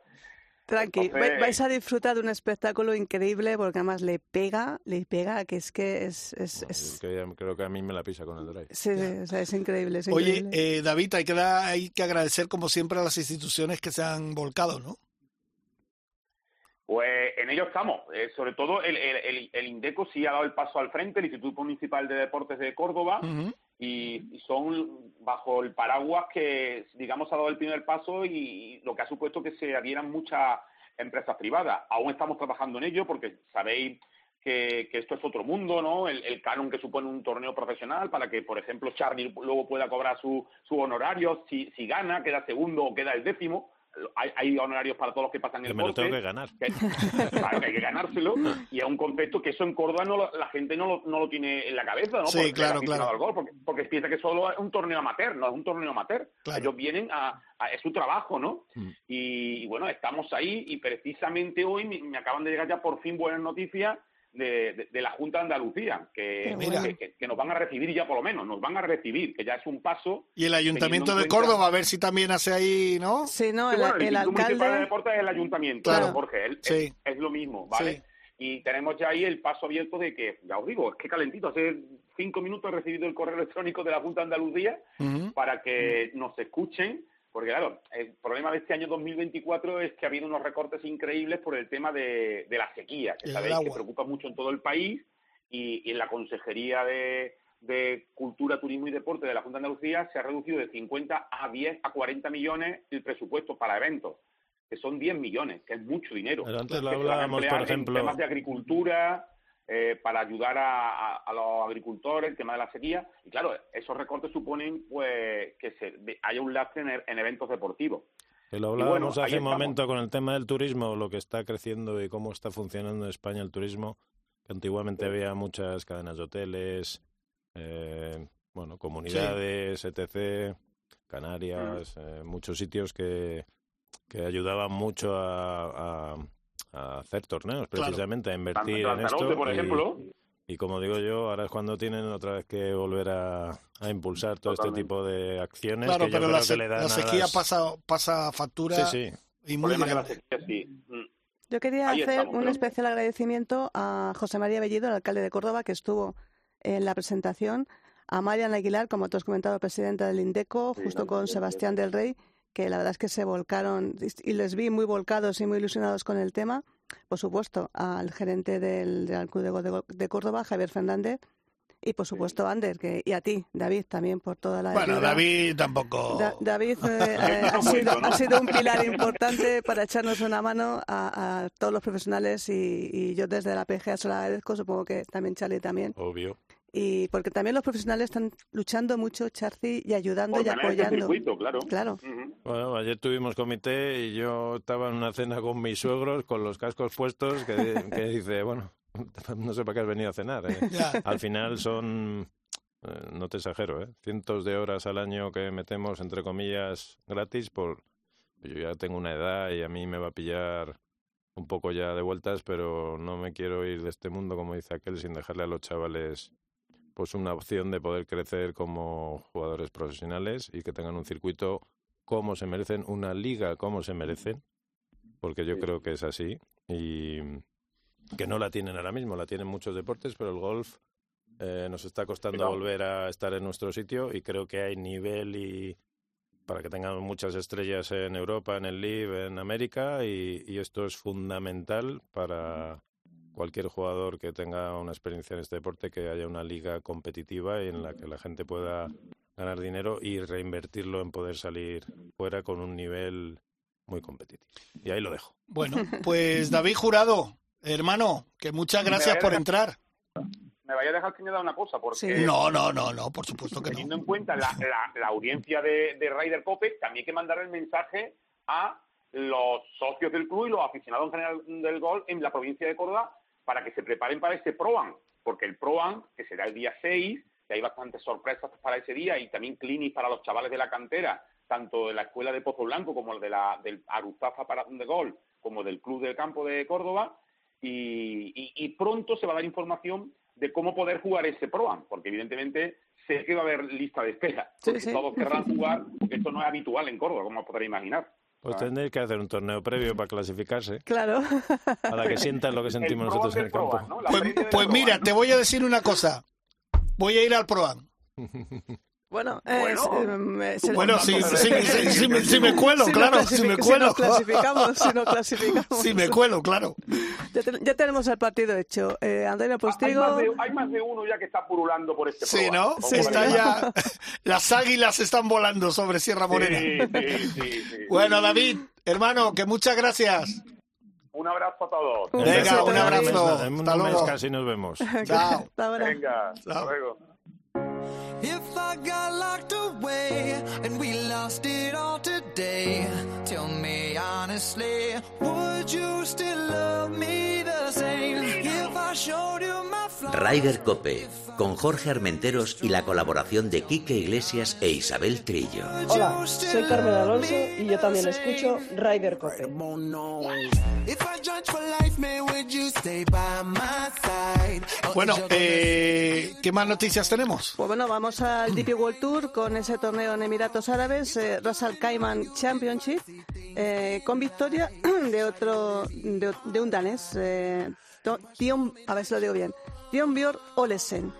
Tranqui, Entonces- vais a disfrutar de un espectáculo increíble porque además le pega, le pega, que es que es... es, creo, creo que a mí me la pisa con el drive. sí, o sea, es increíble, es Oye, increíble. eh, David, hay que, dar- hay que agradecer como siempre a las instituciones que se han volcado, ¿no? Pues en ello estamos. Eh, sobre todo el, el, el- el INDECO sí ha dado el paso al frente, el Instituto Municipal de Deportes de Córdoba, y, y son bajo el paraguas que, digamos, ha dado el primer paso y, lo que ha supuesto que se adhieran muchas empresas privadas. Aún estamos trabajando en ello porque sabéis que, que esto es otro mundo, ¿no? El, el canon que supone un torneo profesional para que, por ejemplo, Charlie luego pueda cobrar su, su honorario si, si gana, queda segundo o queda el décimo hay, hay, honorarios para todos los que pasan el Que me lo corte, tengo que ganar. que- [LAUGHS] claro, que hay que ganárselo y es un concepto que eso en Córdoba no lo- la gente no lo, no lo tiene en la cabeza, ¿no? Sí, Porque claro, claro. al porque, porque piensa que solo es un torneo amateur, no es un torneo amateur. Claro. Ellos vienen a, a- es su trabajo, ¿no? Mm. Y, y bueno, estamos ahí y precisamente hoy me, me acaban de llegar ya por fin buenas noticias de, de- de la Junta de Andalucía, que, Mira. que, que- que nos van a recibir ya por lo menos, nos van a recibir, que ya es un paso. Y el Ayuntamiento de cuenta- Córdoba, a ver si también hace ahí, ¿no? Sí, no, Sí, el, bueno, el Municipal de alcalde. Deportes es el ayuntamiento, Claro. Jorge, es, Sí. es- es lo mismo, ¿vale? Sí. Y tenemos ya ahí el paso abierto de que, ya os digo, es que calentito, hace cinco minutos he recibido el correo electrónico de la Junta de Andalucía para que nos escuchen, porque claro, el problema de este año 2024 es que ha habido unos recortes increíbles por el tema de, de la sequía, que sabéis que preocupa mucho en todo el país y, y en la Consejería de, de Cultura, Turismo y Deporte de la Junta de Andalucía se ha reducido de 50 a 10 a 40 millones el presupuesto para eventos, que son 10 millones, que es mucho dinero. Pero antes lo hablábamos, por ejemplo- En temas de agricultura, eh, para ayudar a, a- a los agricultores, el tema de la sequía. Y claro, esos recortes suponen pues que se, de- haya un lastre en, en eventos deportivos. Que lo bueno, hablábamos ahí hace un momento con el tema del turismo, lo que está creciendo y cómo está funcionando en España el turismo. Que antiguamente había muchas cadenas de hoteles, eh, bueno, comunidades, etc., Canarias, eh, muchos sitios que, que ayudaban mucho a, a- a hacer torneos, Claro. precisamente, a invertir en esto. por y- ejemplo, y como digo yo, ahora es cuando tienen otra vez que volver a, a impulsar todo Totalmente. este tipo de acciones Claro, que yo pero creo la, que le dan la sequía las- pasa, pasa factura Sí, sí. y muy la sequía, sí. Mm. Yo quería Ahí hacer estamos, un pero- especial agradecimiento a José María Bellido, el alcalde de Córdoba, que estuvo en la presentación, a Marian Aguilar, como tú has comentado, presidenta del INDECO, Sí, justo con. Sebastián del Rey, que la verdad es que se volcaron y les vi muy volcados y muy ilusionados con el tema. Por supuesto, al gerente del, del Club de, de Córdoba, Javier Fernández, y por supuesto a Ander, que, y a ti, David, también por toda la Bueno, ayuda. David tampoco. Da- David [LAUGHS] eh, eh, ha, sido, ha sido un pilar importante para echarnos una mano a, a todos los profesionales y, y yo desde la PGA se lo agradezco, supongo que también Charlie también. Obvio. Y porque también los profesionales están luchando mucho, Charlie, y ayudando Por y apoyando. circuito, claro. Bueno, ayer tuvimos comité y yo estaba en una cena con mis suegros con los cascos puestos que, que dice, bueno, [LAUGHS] no sé para qué has venido a cenar. ¿eh? Al final son, eh, no te exagero, ¿eh? cientos de horas al año que metemos, entre comillas, gratis por... Yo ya tengo una edad y a mí me va a pillar un poco ya de vueltas, pero no me quiero ir de este mundo, como dice aquel, sin dejarle a los chavales pues una opción de poder crecer como jugadores profesionales y que tengan un circuito como se merecen, una liga como se merecen, porque yo Sí. creo que es así y que no la tienen ahora mismo, la tienen muchos deportes, pero el golf eh, nos está costando volver a estar en nuestro sitio y creo que hay nivel y para que tengamos muchas estrellas en Europa, en el LIV, en América y, y esto es fundamental para cualquier jugador que tenga una experiencia en este deporte, que haya una liga competitiva y en la que la gente pueda ganar dinero y reinvertirlo en poder salir fuera con un nivel muy competitivo. Y ahí lo dejo. Bueno, pues David Jurado, hermano, que muchas gracias por a- entrar. Me vaya a dejar que me da una cosa, porque Sí. No, no, no, no, por supuesto que teniendo no. en cuenta la, la, la audiencia de, de Ryder Cope, también hay que mandar el mensaje a los socios del club y los aficionados en general del golf en la provincia de Córdoba para que se preparen para ese ProAm, porque el ProAm, que será el día 6, que hay bastantes sorpresas para ese día y también clinics para los chavales de la cantera, tanto de la escuela de Pozo Blanco como el de la, del Aruzafa para de Golf, como del Club del Campo de Córdoba, y, y- y pronto se va a dar información de cómo poder jugar ese ProAm, porque evidentemente sé que va a haber lista de espera, Sí, porque sí. todos querrán [LAUGHS] jugar, porque esto no es habitual en Córdoba, como podréis imaginar. Pues Ah. tendréis que hacer un torneo previo para clasificarse, Claro. para que sientan lo que sentimos El nosotros en el campo. Pues, pues mira, ¿no? te voy a decir una cosa. Voy a ir al ProAm. [LAUGHS] Bueno, eh, Bueno. Bueno, si, me, si me cuelo, claro, si me cuelo. nos clasificamos, si nos clasificamos. Si me cuelo, claro. Ya, te- ya tenemos el partido hecho. Eh, Andrea hay, Postigo. más de, hay más de uno ya que está purulando por este Sí. ¿no? Como Está para- ya. Las águilas están volando sobre Sierra Morena. Sí, sí, sí, sí. Bueno, David, hermano, que muchas gracias. Un abrazo a todos. Venga, un abrazo. En un Hasta mes luego. casi nos vemos. [LAUGHS] Chao. Venga, hasta luego. If I got locked away and we lost it all today, tell me honestly, would you still love me the same? If I showed you my flaws, Ryder Cope, con Jorge Armenteros y la colaboración de Quique Iglesias e Isabel Trillo. Hola, soy Carmen Alonso y yo también escucho Ryder Cope. Bueno, eh, ¿qué más noticias tenemos? Pues bueno, vamos al DP World Tour con ese torneo en Emiratos Árabes, eh, Ras Al Khaimah Championship, eh, con victoria [CLEARS THROAT] de otro, de, de un danés, eh, Tion, a ver si lo digo bien, Björn Olesen.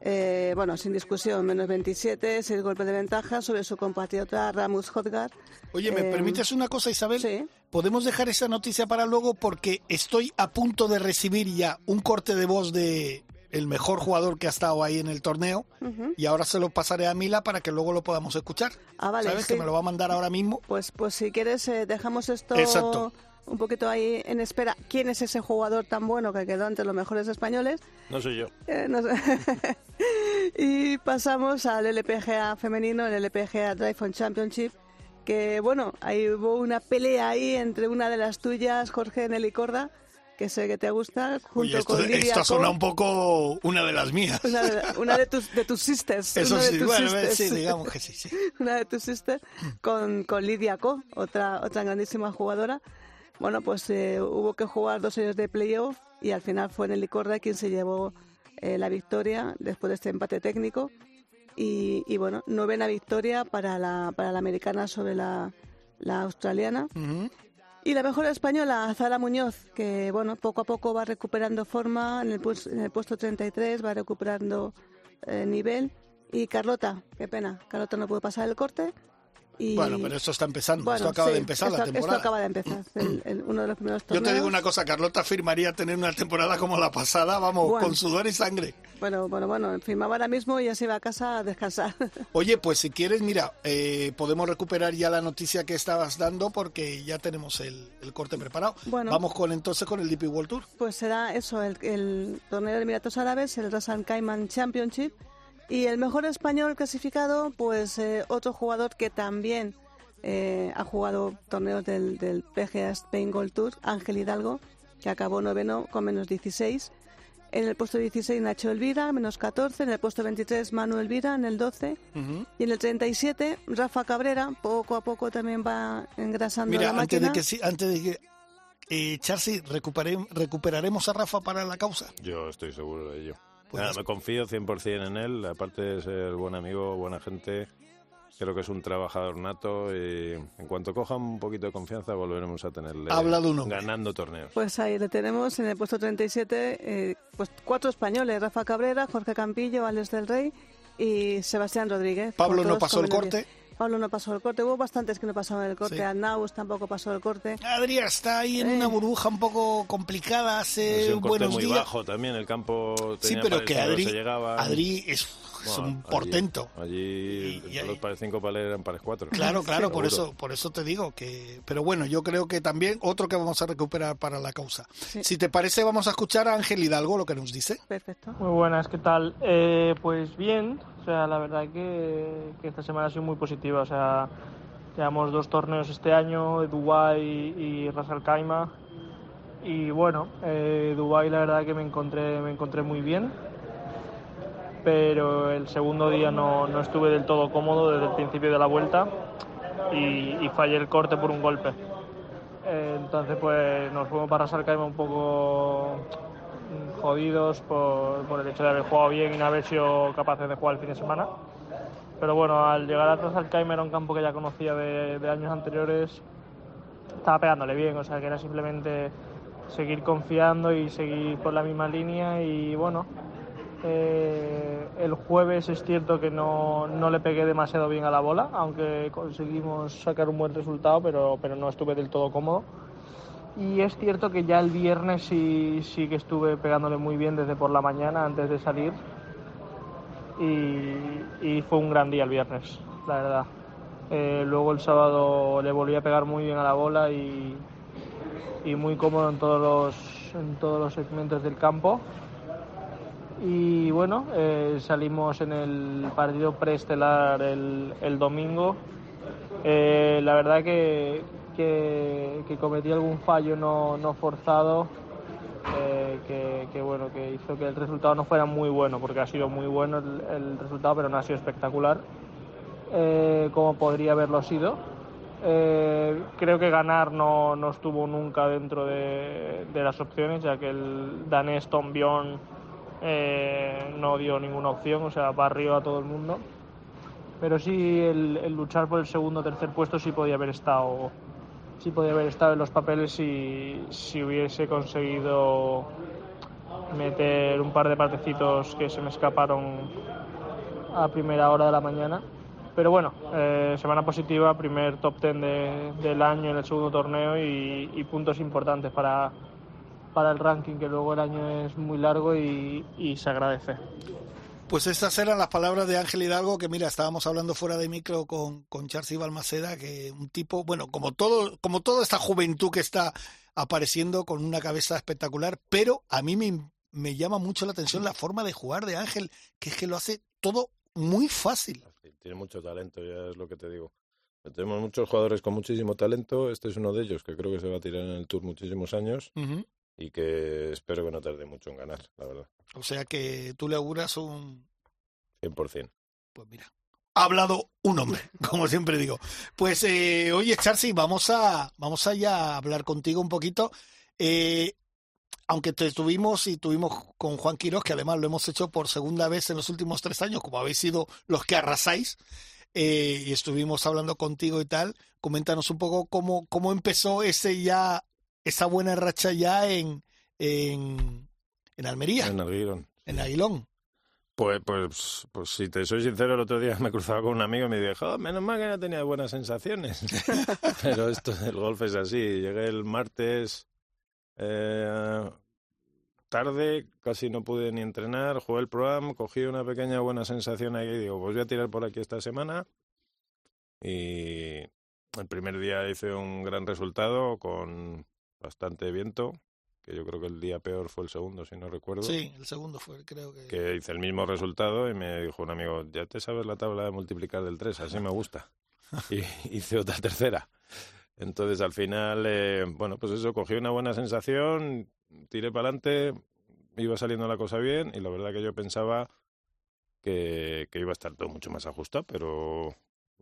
Eh, bueno, sin discusión, menos 27, 6 golpes de ventaja sobre su compatriota Ramus Hodgar. Oye, ¿me Eh, permites una cosa, Isabel? sí. Podemos dejar esa noticia para luego porque estoy a punto de recibir ya un corte de voz de el mejor jugador que ha estado ahí en el torneo y ahora se lo pasaré a Mila para que luego lo podamos escuchar. Ah, vale, ¿Sabes? sí. Que me lo va a mandar ahora mismo. Pues, pues si quieres, eh, dejamos esto Exacto. Un poquito ahí en espera. ¿Quién es ese jugador tan bueno que quedó entre los mejores españoles? No soy yo. Eh, no sé. [LAUGHS] y pasamos al LPGA femenino, el LPGA Drive on Championship, que bueno, ahí hubo una pelea ahí entre una de las tuyas, Jorge Nelly Corda, que sé que te gusta, junto Oye, esto, con Lidia esto suena un poco una de las mías. una de, una de tus, de tus sisters. [LAUGHS] Eso una de sí, tus bueno, sisters. sí, digamos que sí, sí. [LAUGHS] una de tus sisters, con, con Lidia Co, otra, otra grandísima jugadora. Bueno, pues eh, hubo que jugar dos años de playoff y al final fue Nelly Corda quien se llevó eh, la victoria después de este empate técnico. Y, y bueno, novena victoria para la, para la americana sobre la, la australiana. Y la mejor española, Zara Muñoz, que bueno, poco a poco va recuperando forma en el, pues- en el puesto 33, va recuperando eh, nivel. Y Carlota, qué pena, Carlota no pudo pasar el corte. Y, Bueno, pero esto está empezando. Bueno, esto acaba sí, de empezar esto, la temporada. Esto acaba de empezar, el- el- uno de los primeros Yo torneos. te digo una cosa, Carlota firmaría tener una temporada como la pasada, vamos, Bueno. con sudor y sangre. Bueno, bueno, bueno, firmaba ahora mismo y ya se iba a casa a descansar. [LAUGHS] Oye, pues si quieres, mira, eh, podemos recuperar ya la noticia que estabas dando porque ya tenemos el, el corte preparado. Bueno. Vamos con entonces con el DP World Tour. Pues será eso, el, el torneo de Emiratos Árabes, el Ras Al Khaimah Championship. Y el mejor español clasificado, pues eh, otro jugador que también eh, ha jugado torneos del, del PGA Spain Gold Tour, Ángel Hidalgo, que acabó noveno con menos 16. En el puesto 16 Nacho Elvira, menos 14. En el puesto 23 Manu Elvira, en el 12. Ujú. Y en el 37 Rafa Cabrera, poco a poco también va engrasando Mira, la antes máquina. de que sí, antes de que eh, Charcy, recuperaremos a Rafa para la causa. Yo estoy seguro de ello. Pues Nada, me confío 100% en él, aparte de ser buen amigo, buena gente. Creo que es un trabajador nato y en cuanto coja un poquito de confianza volveremos a tenerle Ha hablado un hombre. ganando torneos. Pues ahí le tenemos en el puesto 37, eh, pues cuatro españoles, Rafa Cabrera, Jorge Campillo, Alex del Rey y Sebastián Rodríguez. Pablo no pasó el corte. 10. Pablo no pasó el corte, hubo bastantes que no pasaron el corte, Sí. Arnaus tampoco pasó el corte. Adrián está ahí en Eh. una burbuja un poco complicada Ha hace sido un corte buenos muy días. bajo también, el campo Sí, tenía pero pared que Adri, se llegaba. Adri es, es Bueno, un allí- portento. Allí, Y- y los pares 5 pares eran pares 4. Claro, claro, por Seguro. eso, por eso te digo que. Pero bueno, yo creo que también otro que vamos a recuperar para la causa. Sí. Si te parece, vamos a escuchar a Ángel Hidalgo lo que nos dice. Perfecto. Muy buenas, ¿qué tal? Eh, pues bien, o sea, la verdad que, que esta semana ha sido muy positiva, o sea, llevamos dos torneos este año, Dubái y Ras Al Khaimah, y bueno, eh, Dubái la verdad que me encontré, me encontré muy bien, pero el segundo día no, no estuve del todo cómodo desde el principio de la vuelta y, y fallé el corte por un golpe. Entonces pues nos fuimos para Khaimah un poco jodidos por, por el hecho de haber jugado bien y no haber sido capaces de jugar el fin de semana. Pero bueno, al llegar atrás al Kaimer, era un campo que ya conocía de, de años anteriores, estaba pegándole bien, o sea que era simplemente seguir confiando y seguir por la misma línea y bueno, eh, el jueves es cierto que no, no le pegué demasiado bien a la bola, aunque conseguimos sacar un buen resultado, pero, pero no estuve del todo cómodo. Y es cierto que ya el viernes sí, sí que estuve pegándole muy bien desde por la mañana antes de salir. Y, y fue un gran día el viernes, la verdad. Eh, luego el sábado le volví a pegar muy bien a la bola y, y muy cómodo en todos los, en todos los segmentos del campo. Y bueno, eh, salimos en el partido preestelar el, el domingo. Eh, la verdad que, que, que cometí algún fallo no, no forzado eh, que, que, bueno que hizo que el resultado no fuera muy bueno porque ha sido muy bueno el, el resultado pero no ha sido espectacular eh, como podría haberlo sido eh, creo que ganar no, no estuvo nunca dentro de, de, las opciones ya que el danés Tom Bjorn eh, no dio ninguna opción o sea barrió a todo el mundo pero sí el, luchar por el segundo o tercer puesto sí podía haber estado sí podía haber estado en los papeles si, si hubiese conseguido meter un par de partecitos que se me escaparon a primera hora de la mañana. Pero bueno, eh, semana positiva, primer top ten de, del año en el segundo torneo y, puntos importantes para, para el ranking, que luego el año es muy largo y, y se agradece. Pues estas eran las palabras de Ángel Hidalgo, que mira, estábamos hablando fuera de micro con, con Charcy Balmaceda, que un tipo, bueno, como todo, como toda esta juventud que está apareciendo con una cabeza espectacular, pero a mí me, me llama mucho la atención la forma de jugar de Ángel, que es que lo hace todo muy fácil. Tiene mucho talento, ya es lo que te digo. Tenemos muchos jugadores con muchísimo talento, este es uno de ellos que creo que se va a tirar en el Tour muchísimos años. Uh -huh y que espero que no tarde mucho en ganar, la verdad. O sea que tú le auguras un... 100%. Pues mira, ha hablado un hombre, [LAUGHS] como siempre digo. Pues eh, oye, Charcy, vamos a, vamos a ya hablar contigo un poquito. Eh, aunque te tuvimos y tuvimos con Juan Quiroz, que además lo hemos hecho por segunda vez en los últimos tres años, como habéis sido los que arrasáis, eh, y estuvimos hablando contigo y tal, coméntanos un poco cómo, cómo empezó ese ya esa buena racha ya en, en, en Almería. En Aguilón. En Aguilón. Pues, pues, pues si te soy sincero, el otro día me cruzaba con un amigo y me dijo, oh, menos mal que no tenía buenas sensaciones. [LAUGHS] Pero esto del golf es así. Llegué el martes eh, tarde, casi no pude ni entrenar, jugué el programa, cogí una pequeña buena sensación ahí y digo, pues voy a tirar por aquí esta semana. Y el primer día hice un gran resultado con bastante viento, que yo creo que el día peor fue el segundo, si no recuerdo. Sí, el segundo fue, creo que... Que hice el mismo resultado y me dijo un amigo, ya te sabes la tabla de multiplicar del 3, así me gusta. [LAUGHS] y [LAUGHS] hice otra tercera. Entonces al final, eh, bueno, pues eso, cogí una buena sensación, tiré para adelante, iba saliendo la cosa bien y la verdad que yo pensaba que, que iba a estar todo mucho más ajustado, pero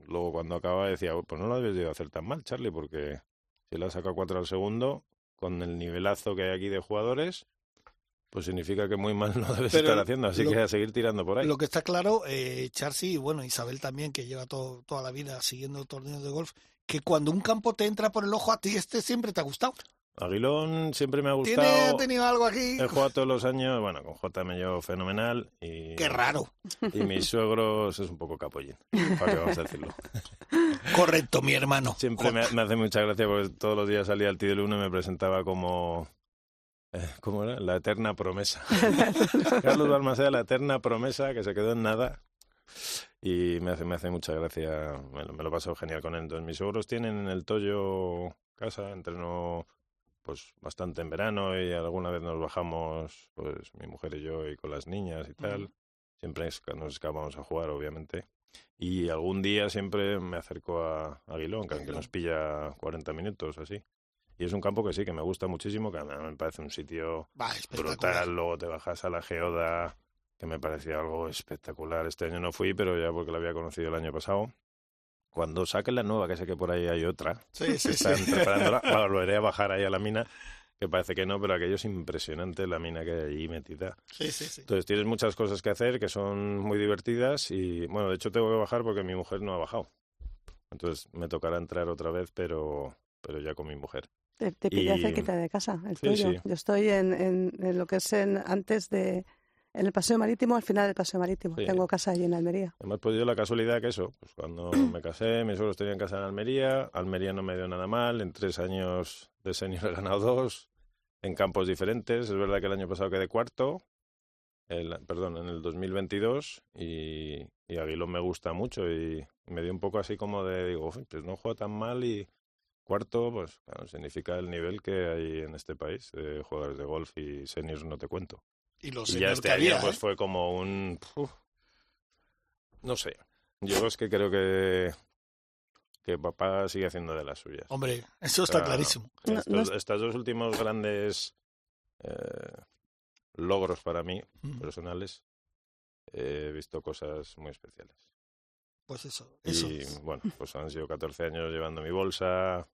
luego cuando acababa decía, pues no lo habías debido hacer tan mal, Charlie, porque si la saca 4 al segundo, con el nivelazo que hay aquí de jugadores, pues significa que muy mal no [LAUGHS] debes Pero estar haciendo, así lo, que a seguir tirando por ahí. Lo que está claro, eh, Charcy y bueno, Isabel también, que lleva todo, toda la vida siguiendo torneos de golf, que cuando un campo te entra por el ojo, a ti este siempre te ha gustado. Aguilón siempre me ha gustado. ¿Tiene, ha tenido algo aquí? He jugado todos los años, bueno, con J me llevo fenomenal. Y, ¡Qué raro! Y mis [LAUGHS] suegros es un poco capollín, para que vamos a decirlo. [LAUGHS] Correcto, mi hermano. Siempre me, me, hace mucha gracia porque todos los días salía al T del 1 y me presentaba como... Eh, ¿Cómo era? La eterna promesa. [LAUGHS] Carlos Balmaceda, la eterna promesa que se quedó en nada. Y me hace, me hace mucha gracia, me lo, me lo he pasado genial con él. Entonces, mis suegros tienen en el Toyo casa, entreno pues bastante en verano y alguna vez nos bajamos, pues mi mujer y yo y con las niñas y tal. Uh -huh. Siempre nos escapamos a jugar, obviamente. Y algún día siempre me acerco a Aguilón, que aunque nos pilla 40 minutos así. Y es un campo que sí, que me gusta muchísimo, que me parece un sitio bah, brutal. Luego te bajas a la Geoda, que me parecía algo espectacular. Este año no fui, pero ya porque la había conocido el año pasado cuando saquen la nueva, que sé que por ahí hay otra, sí, sí, están sí. preparándola, [LAUGHS] volveré a bajar ahí a la mina, que parece que no, pero aquello es impresionante la mina que hay allí metida. Sí, sí, sí. Entonces tienes muchas cosas que hacer que son muy divertidas y, bueno, de hecho tengo que bajar porque mi mujer no ha bajado. Entonces me tocará entrar otra vez, pero, pero ya con mi mujer. Te, te pide y... cerquita de casa, el sí, tuyo. Sí. Yo estoy en, en, en, lo que es en, antes de en el paseo marítimo, al final del paseo marítimo. Sí. Tengo casa allí en Almería. Hemos podido la casualidad que eso, pues cuando [CLEARS THROAT] me casé, mis suegros tenían casa en Almería, Almería no me dio nada mal, en tres años de senior he ganado dos, en campos diferentes, es verdad que el año pasado quedé cuarto, el, perdón, en el 2022, y, y Aguilón me gusta mucho, y me dio un poco así como de, digo, pues no juego tan mal, y, cuarto, pues claro, significa el nivel que hay en este país de jugadores de golf y seniors, no te cuento. Y los Y ya este que año había, pues ¿eh? fue como un... uf, no sé. Yo es que creo que que papá sigue haciendo de las suyas. Hombre, eso está clarísimo. No- no Estos, es- estos dos últimos grandes eh, logros para mí, Mm, personales, he visto cosas muy especiales. Pues eso, eso. Y bueno, pues han sido 14 años llevando mi bolsa,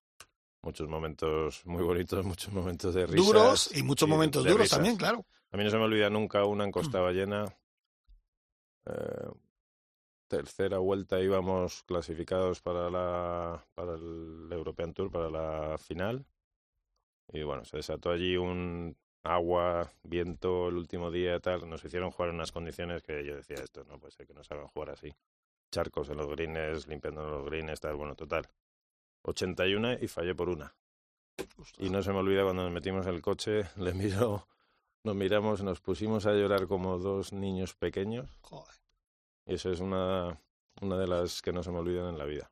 muchos momentos muy bonitos, [LAUGHS] muchos momentos de risas. duros y muchos y momentos duros risas. también, claro. A mí no se me olvida nunca una en Costa Ballena. Eh, tercera vuelta íbamos clasificados para la para el European Tour, para la final. Y bueno, se desató allí un agua, viento el último día y tal. Nos hicieron jugar en unas condiciones que yo decía, esto no puede ser que nos hagan jugar así. Charcos en los greens, limpiando los greens, tal. Bueno, total. 81 y fallé por una. Y no se me olvida cuando nos metimos en el coche, [LAUGHS] le miro, nos miramos, nos pusimos a llorar como dos niños pequeños. Joder. Y eso es una, una de las que no se me olvidan en la vida.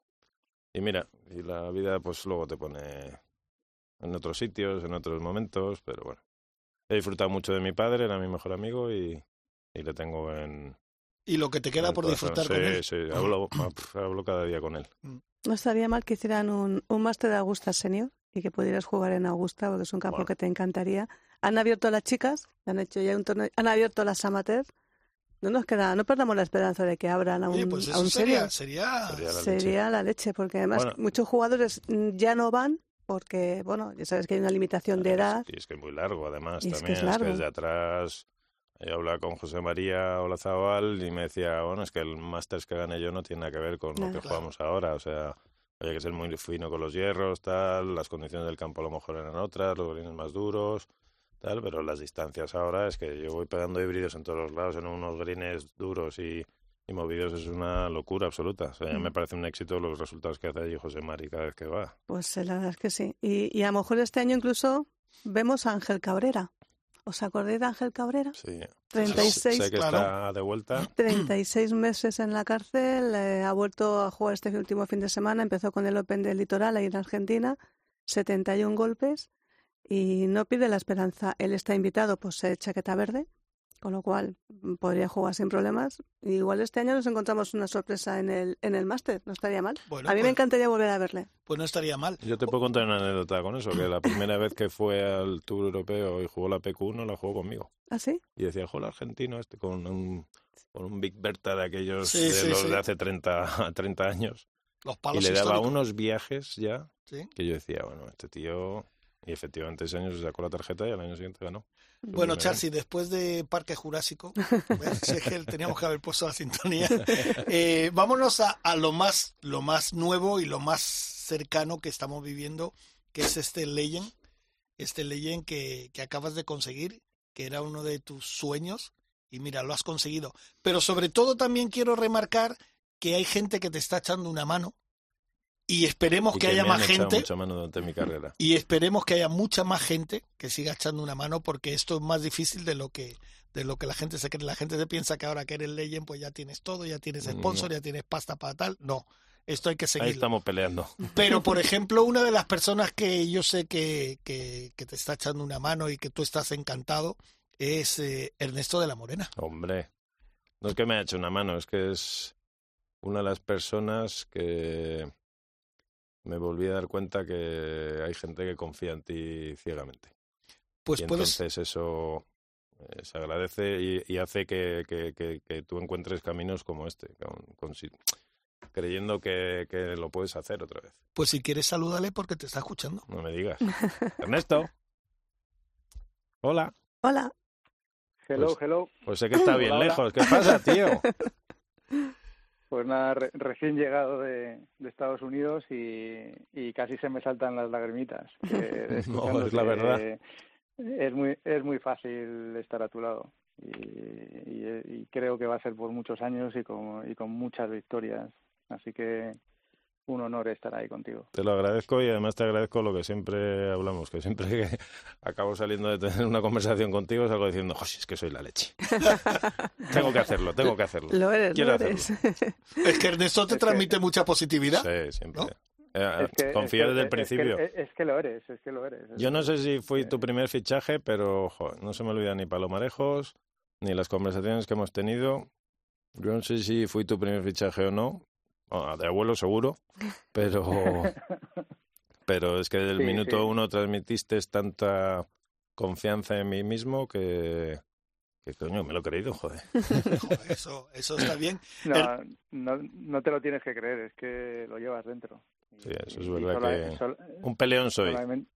Y mira, y la vida pues luego te pone en otros sitios, en otros momentos, pero bueno. He disfrutado mucho de mi padre, era mi mejor amigo y, y le tengo en... Y lo que te queda por corazón. disfrutar con Sí, él. sí, hablo, [COUGHS] hablo cada día con él. No estaría mal que hicieran un, un máster de Augusta Senior y que pudieras jugar en Augusta, porque es un campo Bueno. que te encantaría. Han abierto las chicas, han hecho ya un torneo, han abierto las amateurs. No nos queda, no perdamos la esperanza de que abran a un, Oye, pues a un sería, senior. sería, Sería la leche. Sería la leche, porque además Bueno. muchos jugadores ya no van porque, bueno, ya sabes que hay una limitación de edad. Y es que es muy largo, además, Y es que también. es largo. desde atrás. Yo hablaba con José María Olazabal y me decía, bueno, es que el Masters que gané yo no tiene nada que ver con lo que jugamos ahora. O sea, había que ser muy fino con los hierros, tal. Las condiciones del campo a lo mejor eran otras, los greens más duros, tal. Pero las distancias ahora es que yo voy pegando híbridos en todos los lados, en unos greens duros y, y movidos. Es una locura absoluta. O sea, Mm. me parece un éxito los resultados que hace allí José María cada vez que va. Pues eh, la verdad es que sí. Y, y a lo mejor este año incluso vemos a Ángel Cabrera. ¿Os acordáis de Ángel Cabrera? Sí. 36, Sé que claro. está de vuelta. [CLEARS THROAT] 36 meses en la cárcel, eh, ha vuelto a jugar este último fin de semana, empezó con el Open del Litoral ahí en Argentina, 71 golpes y no pide la esperanza. Él está invitado, pues chaqueta verde, con lo cual mm, podría jugar sin problemas. Y igual este año nos encontramos una sorpresa en el, en el máster, no estaría mal. Bueno, a mí me pues- encantaría volver a verle. pues no estaría mal. Yo te puedo contar una anécdota con eso, que la primera vez que fue al Tour Europeo y jugó la PQ1, la jugó conmigo. ¿Ah, sí? Y decía, juega el argentino este con un, con un Big Berta de aquellos Sí, de sí, los sí. de hace 30, 30 [LAUGHS] años. Los Y palos le daba históricos. unos viajes ya Sí. que yo decía, bueno, este tío... Y efectivamente ese año se sacó la tarjeta y al año siguiente ganó. Bueno, Charsi, después de Parque Jurásico, [LAUGHS] ¿ves? Si es que teníamos que haber puesto la sintonía. Eh, vámonos a, a lo más lo más nuevo y lo más cercano que estamos viviendo, que es este Legend, este Legend que, que acabas de conseguir, que era uno de tus sueños, y mira, lo has conseguido. Pero sobre todo también quiero remarcar que hay gente que te está echando una mano, y esperemos Y que haya más gente. mucha mano durante mi carrera. Y esperemos que haya mucha más gente que siga echando una mano porque esto es más difícil de lo que de lo que la gente se cree. La gente se piensa que ahora que eres legend pues ya tienes todo, ya tienes sponsor, No. ya tienes pasta para tal. No, esto hay que Ahí seguirlo. estamos peleando. Pero, por [LAUGHS] ejemplo, una de las personas que yo sé que, que, que te está echando una mano y que tú estás encantado es eh, Ernesto de la Morena. Hombre, no es que me haya hecho una mano, es que es una de las personas que me volví a dar cuenta que hay gente que confía en ti ciegamente. Pues y puedes, entonces eso eh, se agradece y, y hace que, que, que- que tú encuentres caminos como este, con- con si- creyendo que, que lo puedes hacer otra vez. pues si quieres salúdale porque te está escuchando. No me digas. [LAUGHS] Ernesto. Hola. Hola. Hello, Pues- hello. Pues sé que está bien Hola, hola. lejos. ¿Qué pasa, tío? [LAUGHS] Pues nada, re- recién llegado de, de Estados Unidos y, y casi se me saltan las lagrimitas. que [LAUGHS] No, es la verdad. Es muy, es muy fácil estar a tu lado. Y, y- y creo que va a ser por muchos años y con, y con muchas victorias. Así que un honor estar ahí contigo. Te lo agradezco y además te agradezco lo que siempre hablamos, que siempre que acabo saliendo de tener una conversación contigo salgo diciendo, José, es que soy la leche. [LAUGHS] tengo que hacerlo, tengo que hacerlo. Lo eres, Quiero lo eres. [LAUGHS] Es que Ernesto te Es que- transmite mucha positividad. Sí, siempre. ¿No? Eh, Es que- es que- desde el es que- principio. Es, que lo eres, es que lo eres. Yo no sé si fui tu primer fichaje, pero jo, no se me olvida ni Palomarejos, ni las conversaciones que hemos tenido. Yo no sé si fui tu primer fichaje o no. Bueno, de abuelo seguro, [LAUGHS] pero pero es que del Sí, minuto sí. uno transmitiste tanta confianza en mí mismo que, que coño, me lo he creído, joder. [LAUGHS] Joder, eso, eso está bien. [LAUGHS] No, El- no, no te lo tienes que creer, es que lo llevas dentro. Sí, eso es Y verdad sola- que un peleón soy. solamente-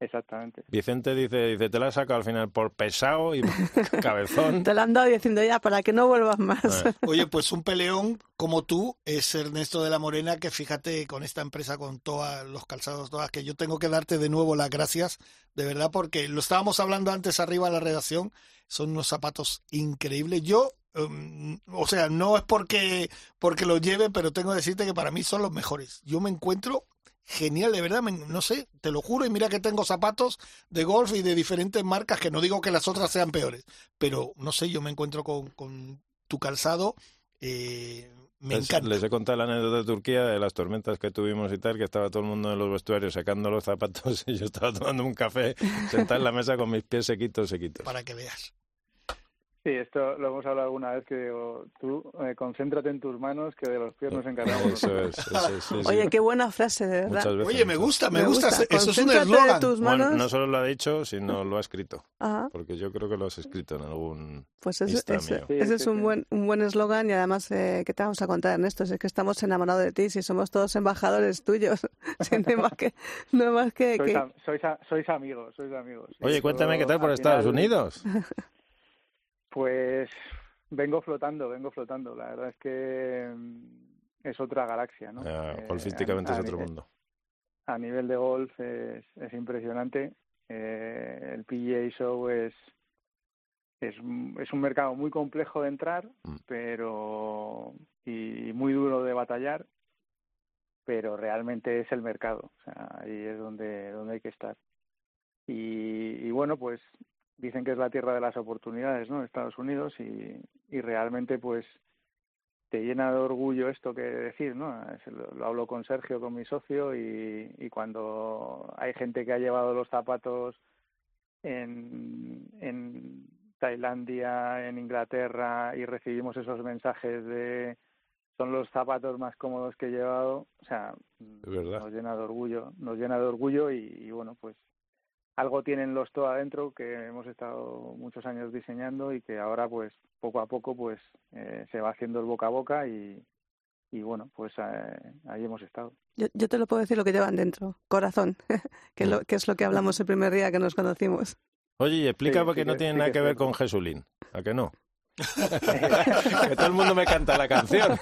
Exactamente. Vicente dice, dice, te la has sacado al final por pesado y [LAUGHS] cabezón. Te lo han dado diciendo ya para que no vuelvas más. Eh, Oye, pues un peleón como tú es Ernesto de la Morena, que fíjate con esta empresa, con todos los calzados, todas, que yo tengo que darte de nuevo las gracias, de verdad, porque lo estábamos hablando antes arriba en la redacción, son unos zapatos increíbles. Yo, um, o sea, no es porque, porque los lleve, pero tengo que decirte que para mí son los mejores. Yo me encuentro genial, de verdad, me- no sé, te lo juro, y mira que tengo zapatos de golf y de diferentes marcas, que no digo que las otras sean peores, pero no sé, yo me encuentro con, con tu calzado, eh, me les, encanta. les he contado la anécdota de Turquía de las tormentas que tuvimos y tal, que estaba todo el mundo en los vestuarios sacando los zapatos [LAUGHS] y yo estaba tomando un café sentado en la mesa con mis pies sequitos, sequitos. para que veas. Sí, esto lo hemos hablado alguna vez que digo, tú eh, concéntrate en tus manos que de los pies nos encargamos. Eso es, eso es, sí, sí. Oye, qué buena frase, de verdad. Veces. Oye, me gusta, me, Me gusta, gusta. eso es un eslogan. tus Bueno, manos. no solo lo ha dicho, sino lo ha escrito. Ajá. Porque yo creo que lo has escrito en algún... Pues ese, Insta ese- mío. Sí, ese sí, es un buen un buen eslogan y además, eh, ¿qué te vamos a contar, Ernesto? Si Es que estamos enamorados de ti, si somos todos embajadores tuyos. [LAUGHS] Si no hay más que... No hay más que, Sois, que- am- sois, a- sois amigos, sois amigos. Oye, cuéntame qué tal por Estados final, Unidos. [LAUGHS] Pues vengo flotando, vengo flotando. La verdad es que mm, es otra galaxia, ¿no? Ah, Eh, golfísticamente a- es otro ni- mundo. A nivel de golf es, es impresionante. Eh, el PGA Show es, es un- es un mercado muy complejo de entrar, Mm. pero y muy duro de batallar, pero realmente es el mercado. O sea, ahí es donde donde hay que estar. Y, y bueno, pues dicen que es la tierra de las oportunidades, ¿no? Estados Unidos y, y realmente pues te llena de orgullo esto que decir, ¿no? Lo, lo hablo con Sergio, con mi socio, y, y cuando hay gente que ha llevado los zapatos en, en Tailandia, en Inglaterra, y recibimos esos mensajes de son los zapatos más cómodos que he llevado, o sea, nos llena de orgullo, nos llena de orgullo y, y bueno, pues algo tienen los TOA adentro que hemos estado muchos años diseñando y que ahora pues poco a poco pues eh, se va haciendo el boca a boca y, y bueno, pues eh, ahí hemos estado. Yo, yo te lo puedo decir lo que llevan dentro, corazón, [LAUGHS] que, Mm. lo, que es lo que hablamos el primer día que nos conocimos. Oye, y explica Sí, porque sí no tiene sí nada que que ver con Jesulín. ¿A que no? Que todo el mundo me canta la canción.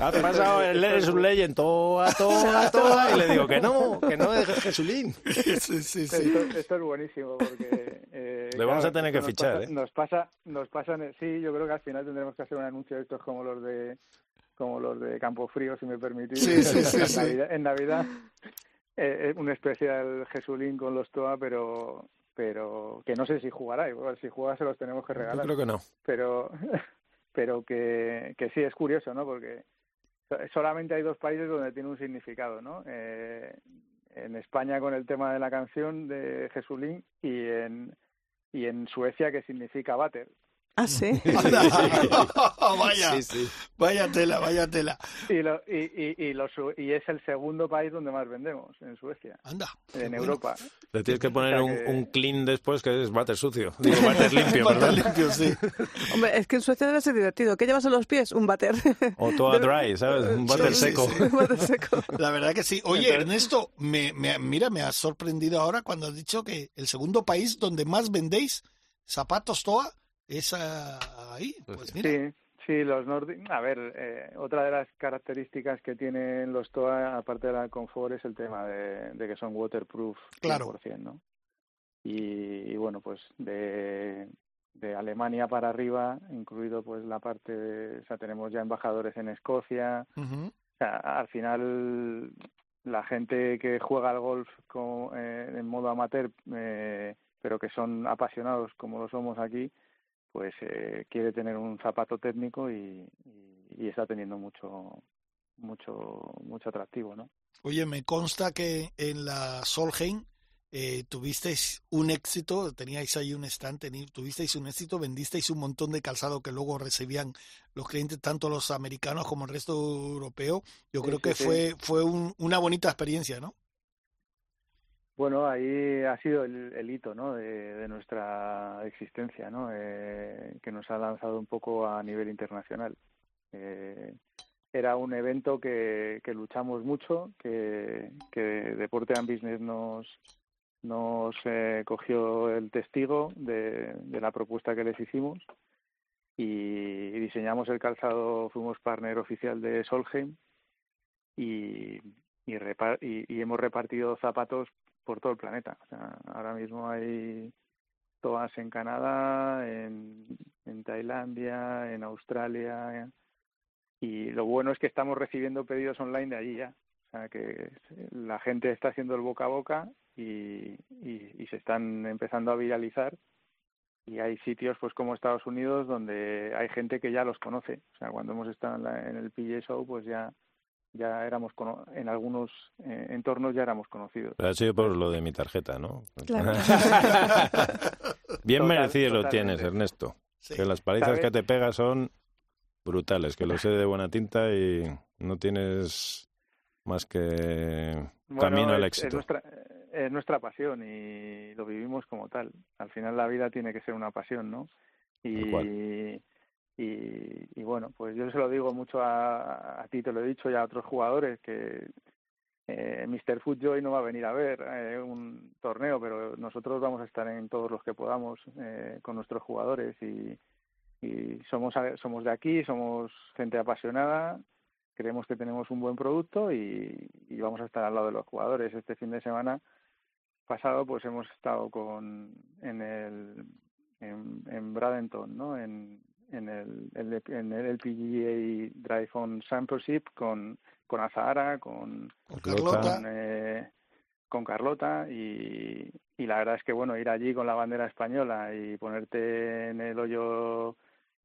Has pasado el es un legend, toa, toa, toa, y le digo que no, que no es Jesulín. Sí, sí, sí. Esto, esto es buenísimo porque eh, Le vamos claro, a tener que nos fichar, pasa- ¿eh? Nos pasa, nos pasa, en- sí, yo creo que al final tendremos que hacer un anuncio de estos como los de como los de Campo Frío, si me permitís. Sí, sí, sí, en, sí. Navidad, en Navidad, eh, eh, un especial Jesulín con los Toa, pero pero que no sé si jugará. Igual si juega se los tenemos que Yo regalar. creo que no. pero [LAUGHS] pero que, que sí es curioso, ¿no? Porque so- solamente hay dos países donde tiene un significado, ¿no? Eh, en España con el tema de la canción de Jesulín y en y en Suecia que significa váter. Ah, sí. [LAUGHS] [LAUGHS] Vaya, Sí, sí. vaya tela, vaya tela. Y, lo, y, y, y, lo y es el segundo país donde más vendemos, en Suecia, Anda. en bueno. Europa. Le tienes que poner O sea un, que- un clean después que es váter sucio. [LAUGHS] Digo, váter limpio, perdón. limpio, sí. Hombre, es que en Suecia debe ser divertido. ¿Qué llevas en los pies? Un bater. O toda dry, ¿sabes? Un váter Sí, seco. Un bater seco. La verdad que sí. Oye, Ernesto, me, me- mira, me has sorprendido ahora cuando has dicho que el segundo país donde más vendéis zapatos TOA es ah, ahí. Pues mira. Sí, sí, los nórdicos. A ver, eh, otra de las características que tienen los TOA, aparte de la confort, es el tema de, de que son waterproof 100%, Claro. ¿no? Y, y bueno, pues de, de Alemania para arriba, incluido pues la parte, de, o sea, tenemos ya embajadores en Escocia. O sea, al final la gente que juega al golf con- eh, en modo amateur, eh, pero que son apasionados como lo somos aquí, pues eh, quiere tener un zapato técnico y, y- y está teniendo mucho mucho mucho atractivo, ¿no? Oye, me consta que en la Solheim eh, tuvisteis un éxito, teníais ahí un stand, tuvisteis un éxito, vendisteis un montón de calzado que luego recibían los clientes, tanto los americanos como el resto europeo. Yo creo que fue fue una bonita experiencia, ¿no? Bueno, ahí ha sido el, hito ¿no? de, nuestra existencia, ¿no? Eh, que nos ha lanzado un poco a nivel internacional. Eh, era un evento que, luchamos mucho, que, que Deporte and Business nos, nos eh, cogió el testigo de, la propuesta que les hicimos y, diseñamos el calzado, fuimos partner oficial de Solheim y, y, hemos repartido zapatos por todo el planeta. ahora mismo hay todas en Canadá, en, en Tailandia, en Australia y lo bueno es que estamos recibiendo pedidos online de allí ya. O sea que la gente está haciendo el boca a boca y, y, se están empezando a viralizar y hay sitios pues como Estados Unidos donde hay gente que ya los conoce o sea cuando hemos estado en, el PJ Show pues ya ya éramos en algunos eh, entornos ya éramos conocidos. Ha sido por lo de mi tarjeta no claro. [LAUGHS] bien merecido lo tienes Ernesto. Que las palizas que te pegas son brutales que lo sé de buena tinta y no tienes más que camino al éxito. es nuestra pasión y lo vivimos como tal. Al final la vida tiene que ser una pasión, ¿no? Y, y, bueno, pues yo se lo digo mucho a, a ti, te lo he dicho ya a otros jugadores que eh, Mr. Foot hoy no va a venir a ver eh, un torneo, pero nosotros vamos a estar en todos los que podamos eh, con nuestros jugadores y, y somos somos de aquí, somos gente apasionada creemos que tenemos un buen producto y, y, vamos a estar al lado de los jugadores. Este fin de semana pasado pues hemos estado con en el en, en Bradenton no en, en el, en el LPGA Drive On Championship con con Azahara con con Carlota, eh, con Carlota y, y la verdad es que bueno ir allí con la bandera española y ponerte en el hoyo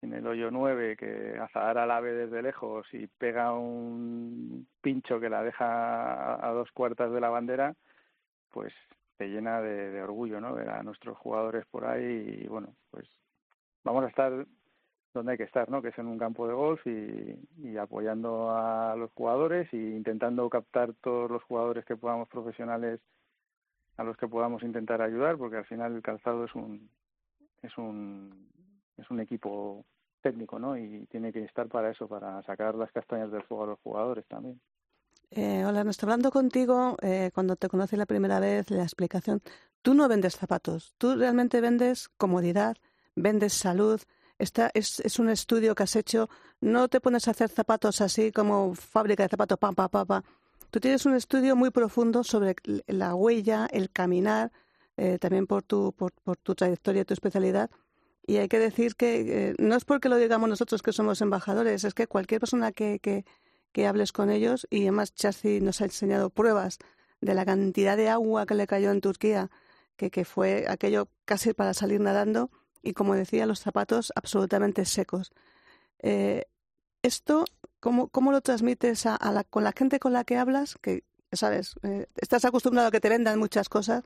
en el hoyo 9 que Azahara la ve desde lejos y pega un pincho que la deja a dos cuartas de la bandera pues te llena de, orgullo, ¿no? Ver a nuestros jugadores por ahí y, bueno, pues vamos a estar donde hay que estar, ¿no? Que es en un campo de golf y, apoyando a los jugadores e intentando captar todos los jugadores que podamos profesionales a los que podamos intentar ayudar, porque al final el calzado es un es un es un equipo técnico, ¿no? Y tiene que estar para eso, para sacar las castañas del fuego a los jugadores también. Eh, hola, estoy hablando contigo eh, cuando te conocí la primera vez, la explicación. Tú no vendes zapatos, tú realmente vendes comodidad, vendes salud. Esta es, es un estudio que has hecho. No te pones a hacer zapatos así como fábrica de zapatos, pam, pam, pam, Tú tienes un estudio muy profundo sobre la huella, el caminar, eh, también por tu, por, por, tu trayectoria tu especialidad. Y hay que decir que eh, no es porque lo digamos nosotros que somos embajadores, es que cualquier persona que, que, que hables con ellos y además Chassi nos ha enseñado pruebas de la cantidad de agua que le cayó en Turquía, que, que fue aquello casi para salir nadando y como decía, los zapatos absolutamente secos. Eh, esto, ¿cómo, ¿cómo, lo transmites a, la, con la gente con la que hablas? Que, sabes, eh, estás acostumbrado a que te vendan muchas cosas,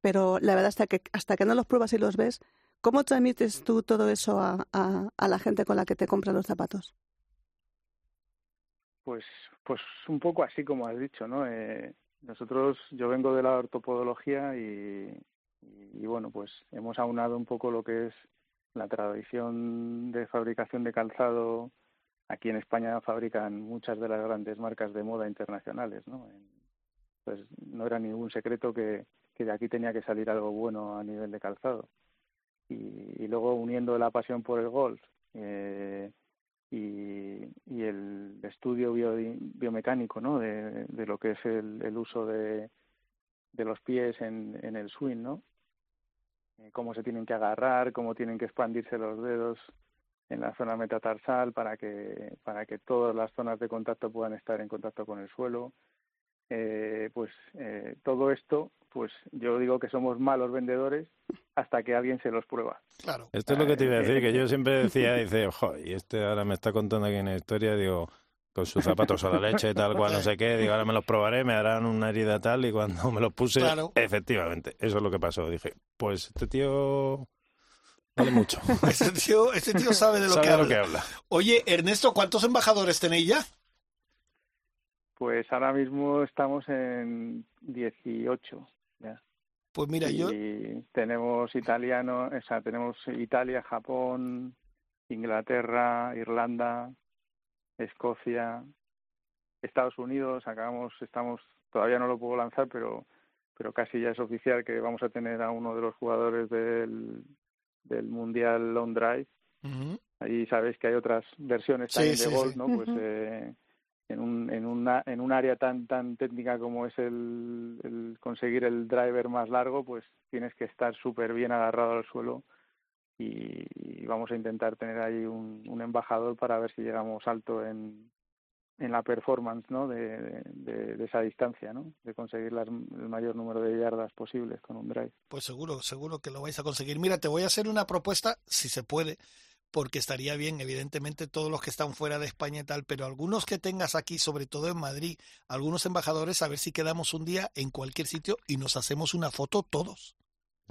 pero la verdad hasta que, hasta que no los pruebas y los ves, ¿cómo transmites tú todo eso a, la gente con la que te compran los zapatos? Pues, pues un poco así como has dicho, ¿no? Eh, nosotros, yo vengo de la ortopodología y, y, bueno, pues hemos aunado un poco lo que es la tradición de fabricación de calzado. Aquí en España fabrican muchas de las grandes marcas de moda internacionales, ¿no? Pues no era ningún secreto que, que de aquí tenía que salir algo bueno a nivel de calzado. Y, y luego uniendo la pasión por el golf, eh, y, el estudio biomecánico ¿no? de, de, lo que es el, el uso de, de, los pies en, en el swing, ¿no? Eh, cómo se tienen que agarrar, cómo tienen que expandirse los dedos en la zona metatarsal para que para que todas las zonas de contacto puedan estar en contacto con el suelo eh, pues eh, todo esto pues yo digo que somos malos vendedores hasta que alguien se los prueba. Claro. Esto es lo que te iba a decir, que yo siempre decía, [LAUGHS] dice, ojo, y este ahora me está contando aquí una historia, digo, con sus zapatos a la leche, tal cual, no sé qué. Digo, ahora me los probaré, me harán una herida tal. Y cuando me los puse, Claro. efectivamente, eso es lo que pasó. Dije, pues este tío vale mucho. [LAUGHS] Ese tío, ese tío sabe de lo, Sabe que, de habla. lo que habla. Oye, Ernesto, ¿cuántos embajadores tenéis ya? Pues ahora mismo estamos en 18 ya. Pues mira, yo... y tenemos italiano, o sea, tenemos Italia, Japón, Inglaterra, Irlanda, Escocia, Estados Unidos. Acabamos, estamos, todavía no lo puedo lanzar, pero pero casi ya es oficial que vamos a tener a uno de los jugadores del del mundial Long Drive. Ahí sabéis que hay otras versiones Sí, también sí, de golf, sí. ¿no? Pues eh, en un en una en un área tan tan técnica como es el, el conseguir el driver más largo, pues tienes que estar súper bien agarrado al suelo y, vamos a intentar tener ahí un, embajador para ver si llegamos alto en en la performance, ¿no? De, de, de esa distancia, ¿no? De conseguir las- el mayor número de yardas posibles con un drive. Pues seguro, seguro que lo vais a conseguir. Mira, te voy a hacer una propuesta, si se puede, porque estaría bien, evidentemente, todos los que están fuera de España y tal, pero algunos que tengas aquí, sobre todo en Madrid, algunos embajadores, a ver si quedamos un día en cualquier sitio y nos hacemos una foto todos.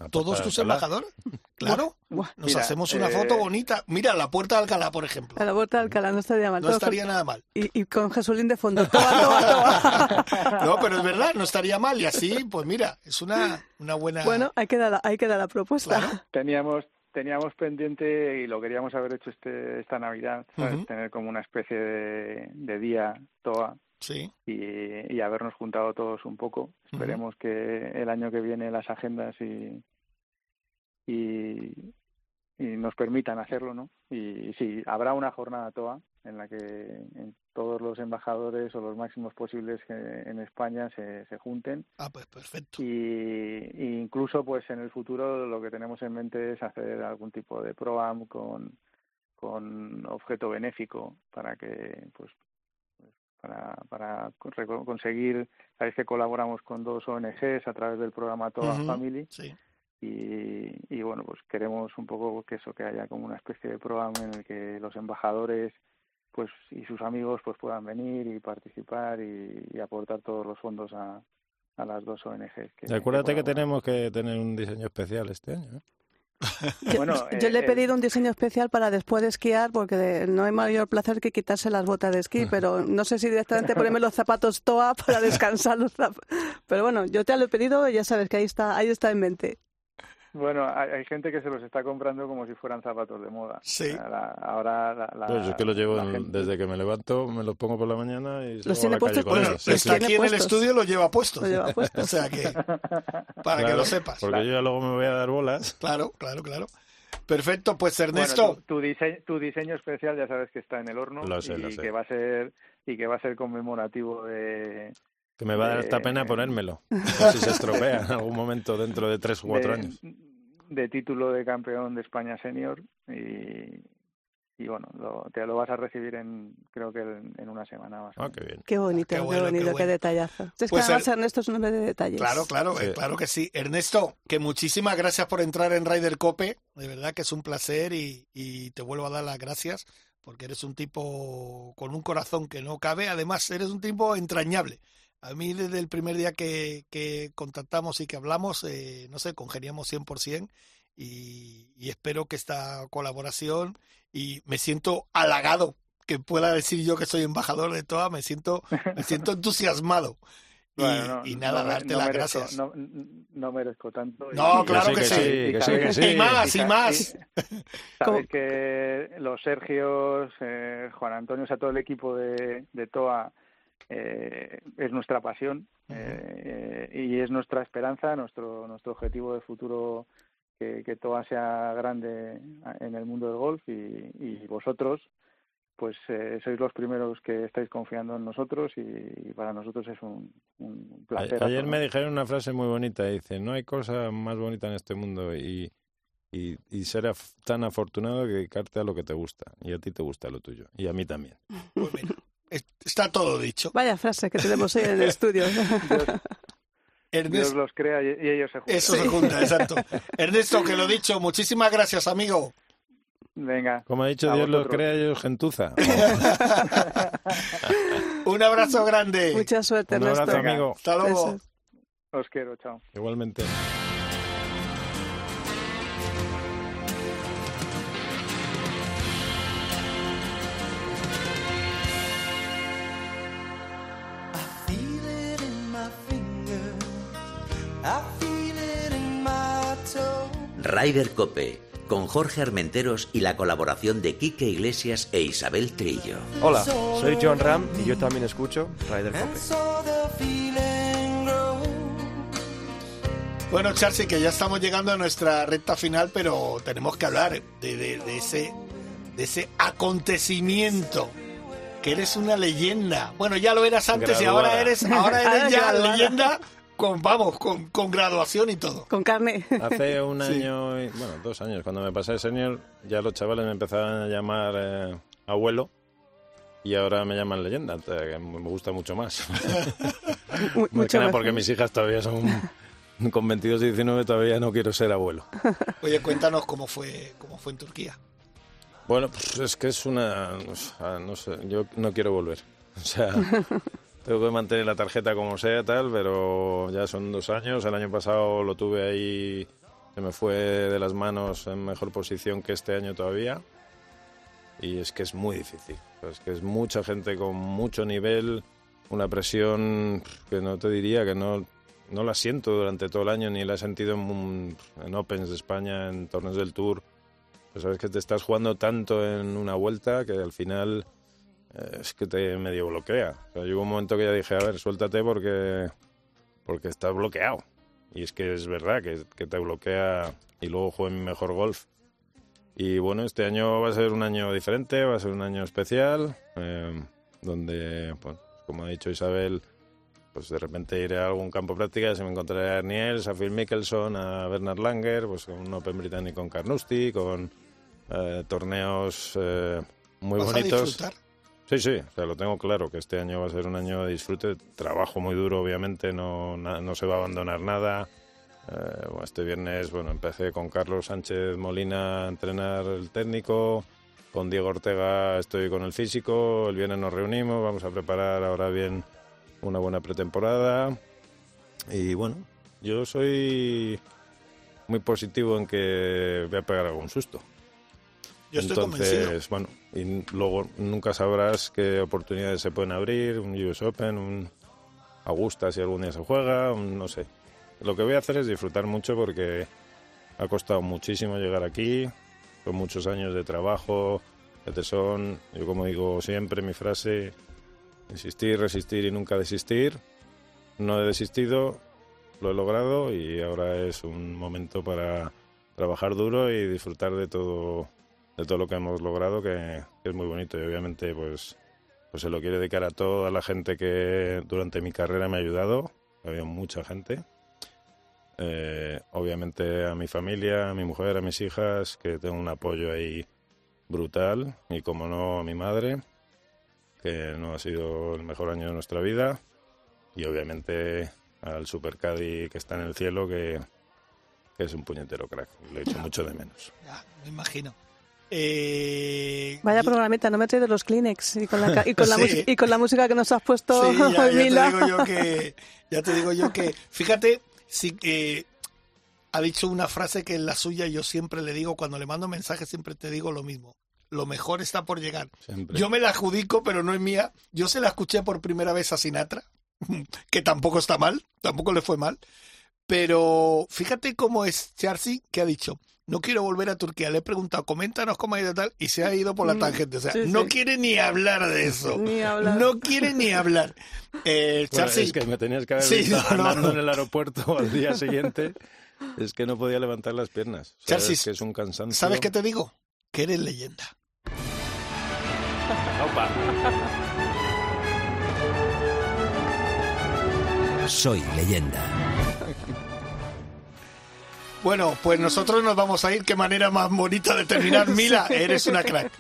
Todos Puerta tus embajadores. Claro, Buah. nos Mira, hacemos una eh, foto bonita. Mira, la puerta de Alcalá, por ejemplo. A la vuelta de Alcalá no estaría mal. No con- estaría nada mal. y, y con Jesulín de fondo. Toa, toa, toa. [LAUGHS] No, pero es verdad, no estaría mal. Y así, pues mira, es una, una buena... Bueno, queda la, ahí queda la propuesta. Claro. Teníamos teníamos pendiente y lo queríamos haber hecho este esta Navidad, tener como una especie de, de día toa Sí, y, y habernos juntado todos un poco. Esperemos que el año que viene las agendas y, y, y nos permitan hacerlo, ¿no? Y sí, habrá una jornada toa en la que en todos los embajadores o los máximos posibles en España se, se junten ah, pues perfecto. y, y incluso pues en el futuro lo que tenemos en mente es hacer algún tipo de proam con con objeto benéfico para que pues, para para con- conseguir sabéis que colaboramos con dos ONGs a través del programa Toa Ujú. Family Sí. y, y bueno pues queremos un poco que eso que haya como una especie de programa en el que los embajadores pues y sus amigos pues puedan venir y participar y, y aportar todos los fondos a, a las dos ONGs que acuérdate que colaboran. tenemos que tener un diseño especial este año. ¿eh? Yo, Bueno, yo eh, le he eh, pedido un diseño especial para después de esquiar, porque no hay mayor placer que quitarse las botas de esquí, pero no sé si directamente ponerme los zapatos TOA para [LAUGHS] descansar los zap- Pero bueno, yo te lo he pedido y ya sabes que ahí está, ahí está en mente. Bueno, hay, hay gente que se los está comprando como si fueran zapatos de moda. Sí. La- ahora la, la- Pues yo es que lo llevo en- gente- desde que me levanto, me los pongo por la mañana y Los tiene puestos Bueno, los Sí, sí. está aquí en el puestos. estudio, lo lleva puesto. Lo lleva puesto. [LAUGHS] O sea que, para que Claro, lo sepas. Porque yo ya luego me voy a dar bolas. Claro, claro, claro. Perfecto, pues Bueno, Ernesto, tu, tu diseño, tu diseño especial ya sabes que está en el horno Lo sé, y lo sé. que va a ser y que va a ser conmemorativo de Que me va a dar esta Eh, pena ponérmelo. [LAUGHS] Por si se estropea en algún momento dentro de tres o cuatro de, años. de título de campeón de España senior y, y bueno, lo, te lo vas a recibir en creo que en, en una semana más. o Ah, menos. qué bien. Qué bonito, Qué qué, bueno, qué bonito, qué, bueno. detallazo. Es que Pues además el- Ernesto es un hombre de detalles. claro, claro, eh, claro que sí. Ernesto, que muchísimas gracias por entrar en Ryder Cope. De verdad que es un placer y, y te vuelvo a dar las gracias porque eres un tipo con un corazón que no cabe. Además, eres un tipo entrañable. A mí desde el primer día que, que contactamos y que hablamos, eh, no sé, congeniamos 100% y, y espero que esta colaboración y me siento halagado que pueda decir yo que soy embajador de TOA, me siento, me siento [LAUGHS] entusiasmado. Y, Bueno, no, y nada, no darte no las merezco- gracias. No, merezco tanto. y- No, y- claro y que sí, que sí, que sí. Y más, y sa- más. [LAUGHS] Sabéis que los Sergios, eh, Juan Antonio, o sea, todo el equipo de, de TOA eh, es nuestra pasión eh, y es nuestra esperanza, nuestro nuestro objetivo de futuro que, que TOA sea grande en el mundo del golf y, y vosotros pues eh, sois los primeros que estáis confiando en nosotros y, y para nosotros es un, un placer. Ayer me dijeron una frase muy bonita. Dice, no hay cosa más bonita en este mundo y, y, y ser af- tan afortunado que dedicarte a lo que te gusta. Y a ti te gusta lo tuyo. Y a mí también. Pues mira, está todo dicho. Vaya frase que tenemos hoy en el [LAUGHS] estudio. Dios Ernesto, los crea y, y ellos se juntan. eso se junta, [LAUGHS] exacto. Ernesto, que lo dicho, muchísimas gracias, amigo. Venga. Como ha dicho Dios los crea y os gentuza. [LAUGHS] Un abrazo grande. Mucha suerte, Un abrazo, Ernesto. amigo. Hasta luego. Besos. Os quiero, chao. Igualmente. Toe. Ryder Cope, con Jorge Armenteros y la colaboración de Quique Iglesias e Isabel Trillo. Hola, soy John Ram y yo también escucho Ryder And Cope. Bueno, Charcy, que ya estamos llegando a nuestra recta final, pero tenemos que hablar de, de- de ese, de ese acontecimiento. Que eres una leyenda. Bueno, ya lo eras antes y ahora eres, ahora eres [LAUGHS] ya leyenda con, vamos, con, con graduación y todo. Con carne. [LAUGHS] Hace un Sí. año, y- bueno, dos años, cuando me pasé de senior, ya los chavales me empezaban a llamar eh, abuelo y ahora me llaman leyenda, o sea, que me gusta mucho más. [LAUGHS] Más Mucho mejor. porque mis hijas todavía son, [LAUGHS] con 22 y 19 todavía no quiero ser abuelo. Oye, cuéntanos cómo fue, cómo fue en Turquía. Bueno, pues es que es una... o sea, no sé, yo no quiero volver. O sea, tengo que mantener la tarjeta como sea, tal, pero ya son dos años. El año pasado lo tuve ahí, se me fue de las manos en mejor posición que este año todavía. Y es que es muy difícil. Es que es mucha gente con mucho nivel, una presión que no te diría que no, no la siento durante todo el año, ni la he sentido en, en Opens de España, en torneos del Tour. Pues sabes que te estás jugando tanto en una vuelta que al final es que te medio bloquea. O sea, un momento que ya dije, a ver, suéltate porque, porque estás bloqueado. Y es que es verdad que, que te bloquea y luego juego mi mejor golf. Y bueno, este año va a ser un año diferente, va a ser un año especial, eh, donde, pues, como ha dicho Isabel, pues de repente iré a algún campo de práctica, se me encontraré a Niels, a Phil Mickelson, a Bernard Langer, pues un Open británico con Carnoustie, con eh, torneos eh, muy ¿Vas a bonitos. disfrutar? Sí, sí, o sea, lo tengo claro, que este año va a ser un año de disfrute, trabajo muy duro, obviamente, no, na- no se va a abandonar nada. Eh, bueno, este viernes, bueno, empecé con Carlos Sánchez Molina a entrenar el técnico, con Diego Ortega estoy con el físico, el viernes nos reunimos, vamos a preparar ahora bien una buena pretemporada. Y bueno, yo soy muy positivo en que voy a pegar algún susto. Yo estoy Entonces, bueno, y luego nunca sabrás qué oportunidades se pueden abrir, un US Open, un Augusta si algún día se juega, no sé. Lo que voy a hacer es disfrutar mucho porque ha costado muchísimo llegar aquí, con muchos años de trabajo, de tesón. Yo como digo siempre, mi frase, insistir, resistir y nunca desistir. No he desistido, lo he logrado y ahora es un momento para trabajar duro y disfrutar de todo de todo lo que hemos logrado que, es muy bonito. Y obviamente pues pues se lo quiero dedicar a toda la gente que durante mi carrera me ha ayudado. Ha habido mucha gente. Eh, obviamente a mi familia a mi mujer a mis hijas que tengo un apoyo ahí brutal. Y como no a mi madre que no ha sido el mejor año de nuestra vida. Y obviamente al Super Caddy que está en el cielo que, que es un puñetero crack. Lo he hecho mucho de menos. Ya, me imagino. Eh, Vaya y- programita, no me he traído los Kleenex y con la, y con la, [LAUGHS] Sí. musi- y con la música que nos has puesto, Sí, ya, ya te digo yo que, [LAUGHS] ya te digo yo que, fíjate, sí, eh, ha dicho una frase que es la suya, yo siempre le digo, cuando le mando mensajes siempre te digo lo mismo. Lo mejor está por llegar. Siempre. Yo me la adjudico, pero no es mía. Yo se la escuché por primera vez a Sinatra, [LAUGHS] que tampoco está mal, tampoco le fue mal. Pero fíjate cómo es Charcy, que ha dicho, no quiero volver a Turquía. Le he preguntado, coméntanos cómo ha ido tal, y se ha ido por la Mm, tangente. O sea, sí, no sí. quiere ni hablar de eso. Ni hablar. No quiere ni hablar. Eh, Bueno, es que me tenías que haber Sí, visto no, [LAUGHS] no, andando no. en el aeropuerto [LAUGHS] al día siguiente. Es que no podía levantar las piernas. Sabes Charcis, que es un cansancio. ¿sabes qué te digo? Que eres leyenda. [LAUGHS] Soy leyenda. Bueno, pues nosotros nos vamos a ir. Qué manera más bonita de terminar. [LAUGHS] Mila, eres una crack.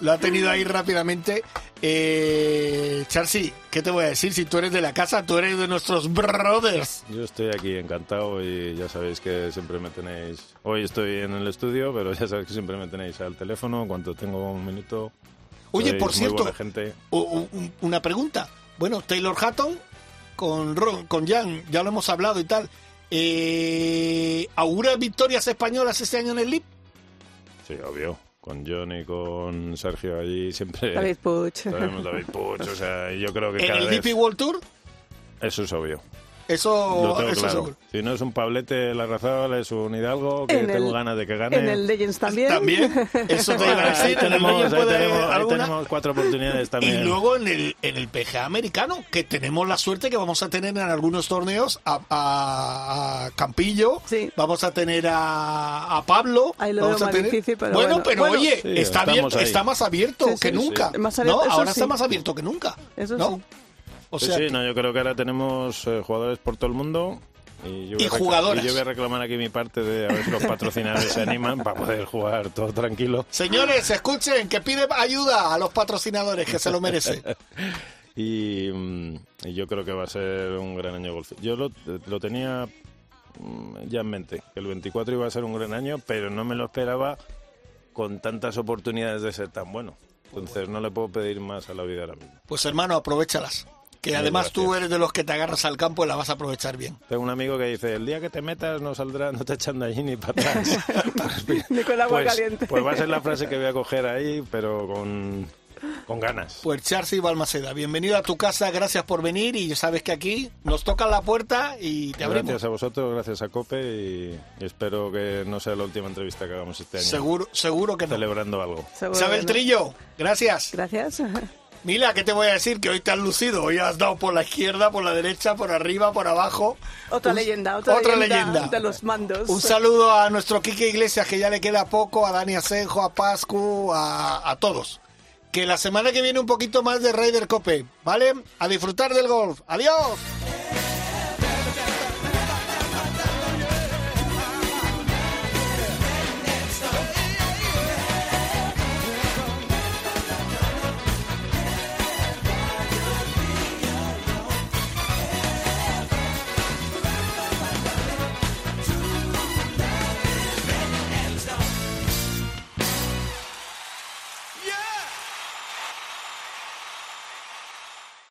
lo ha tenido ahí rápidamente. Eh, Charsi, ¿qué te voy a decir? Si tú eres de la casa, tú eres de nuestros brothers. Yo estoy aquí encantado y ya sabéis que siempre me tenéis... Hoy estoy en el estudio, pero ya sabéis que siempre me tenéis al teléfono cuando tengo un minuto. Oye, por cierto, gente. una pregunta. Bueno, Taylor Hatton con, Ron- con Jan, ya lo hemos hablado y tal. Eh, ¿Augura victorias españolas este año en el LIP? Sí, obvio. Con John y con Sergio allí siempre... David. Sabemos David Puig, o sea, yo creo que ¿En cada el vez... DP World Tour? Eso es obvio. Eso, Lo tengo eso claro. seguro. Si no es un Pablete Larrazabal, es un Hidalgo, que En tengo el- ganas de que gane. En el Legends también. También, eso te iba a decir. ahí en el tenemos, ahí puede tenemos, ahí alguna. tenemos cuatro oportunidades Y también. luego en el, en el PGA americano, que tenemos la suerte que vamos a tener en algunos torneos a, a- a Campillo, Sí. vamos a tener a, a Pablo. Ahí lo vamos veo a más tener- difícil, pero bueno, bueno. pero Bueno, oye, Sí, está, estamos abierto, ahí. está más abierto Sí, sí, que sí. nunca. Más abierto, ¿no? eso Ahora está sí. más abierto que nunca. Eso ¿no? sí. O Sí, sea, sí, no, yo creo que ahora tenemos eh, jugadores por todo el mundo. Y, yo voy Y a recla- jugadoras. y yo voy a reclamar aquí mi parte de a ver si los patrocinadores se animan para poder jugar todo tranquilo. Señores, escuchen, que pide ayuda a los patrocinadores, que se lo merece. [LAUGHS] Y, mm, y yo creo que va a ser un gran año de golf. Yo lo, lo tenía mm, ya en mente, que el 24 iba a ser un gran año, pero no me lo esperaba con tantas oportunidades de ser tan bueno. Entonces no le puedo pedir más a la vida ahora mismo. Pues hermano, aprovechalas. Que Muy además tú gracias. eres de los que te agarras al campo y la vas a aprovechar bien. Tengo un amigo que dice, el día que te metas no saldrá, no te echan de allí ni para atrás. [LAUGHS] [LAUGHS] Ni con agua pues, caliente. pues va a ser la frase que voy a coger ahí, pero con, con ganas. Pues Charcy Balmaceda, bienvenido a tu casa, gracias por venir y sabes que aquí nos tocan la puerta y te abrimos. Gracias a vosotros, gracias a Cope y, y espero que no sea la última entrevista que hagamos este año. Seguro, seguro que no. Celebrando algo. Seguro Isabel no. Trillo, gracias. Gracias. [LAUGHS] Mila, ¿qué te voy a decir? Que hoy te has lucido. Hoy has dado por la izquierda, por la derecha, por arriba, por abajo. Otra Un- leyenda, otra, otra leyenda, leyenda. de los mandos. Un saludo a nuestro Quique Iglesias, que ya le queda poco, a Dani Asenjo, a Pascu, a, a todos. Que la semana que viene un poquito más de Raider Cope, ¿vale? A disfrutar del golf. ¡Adiós!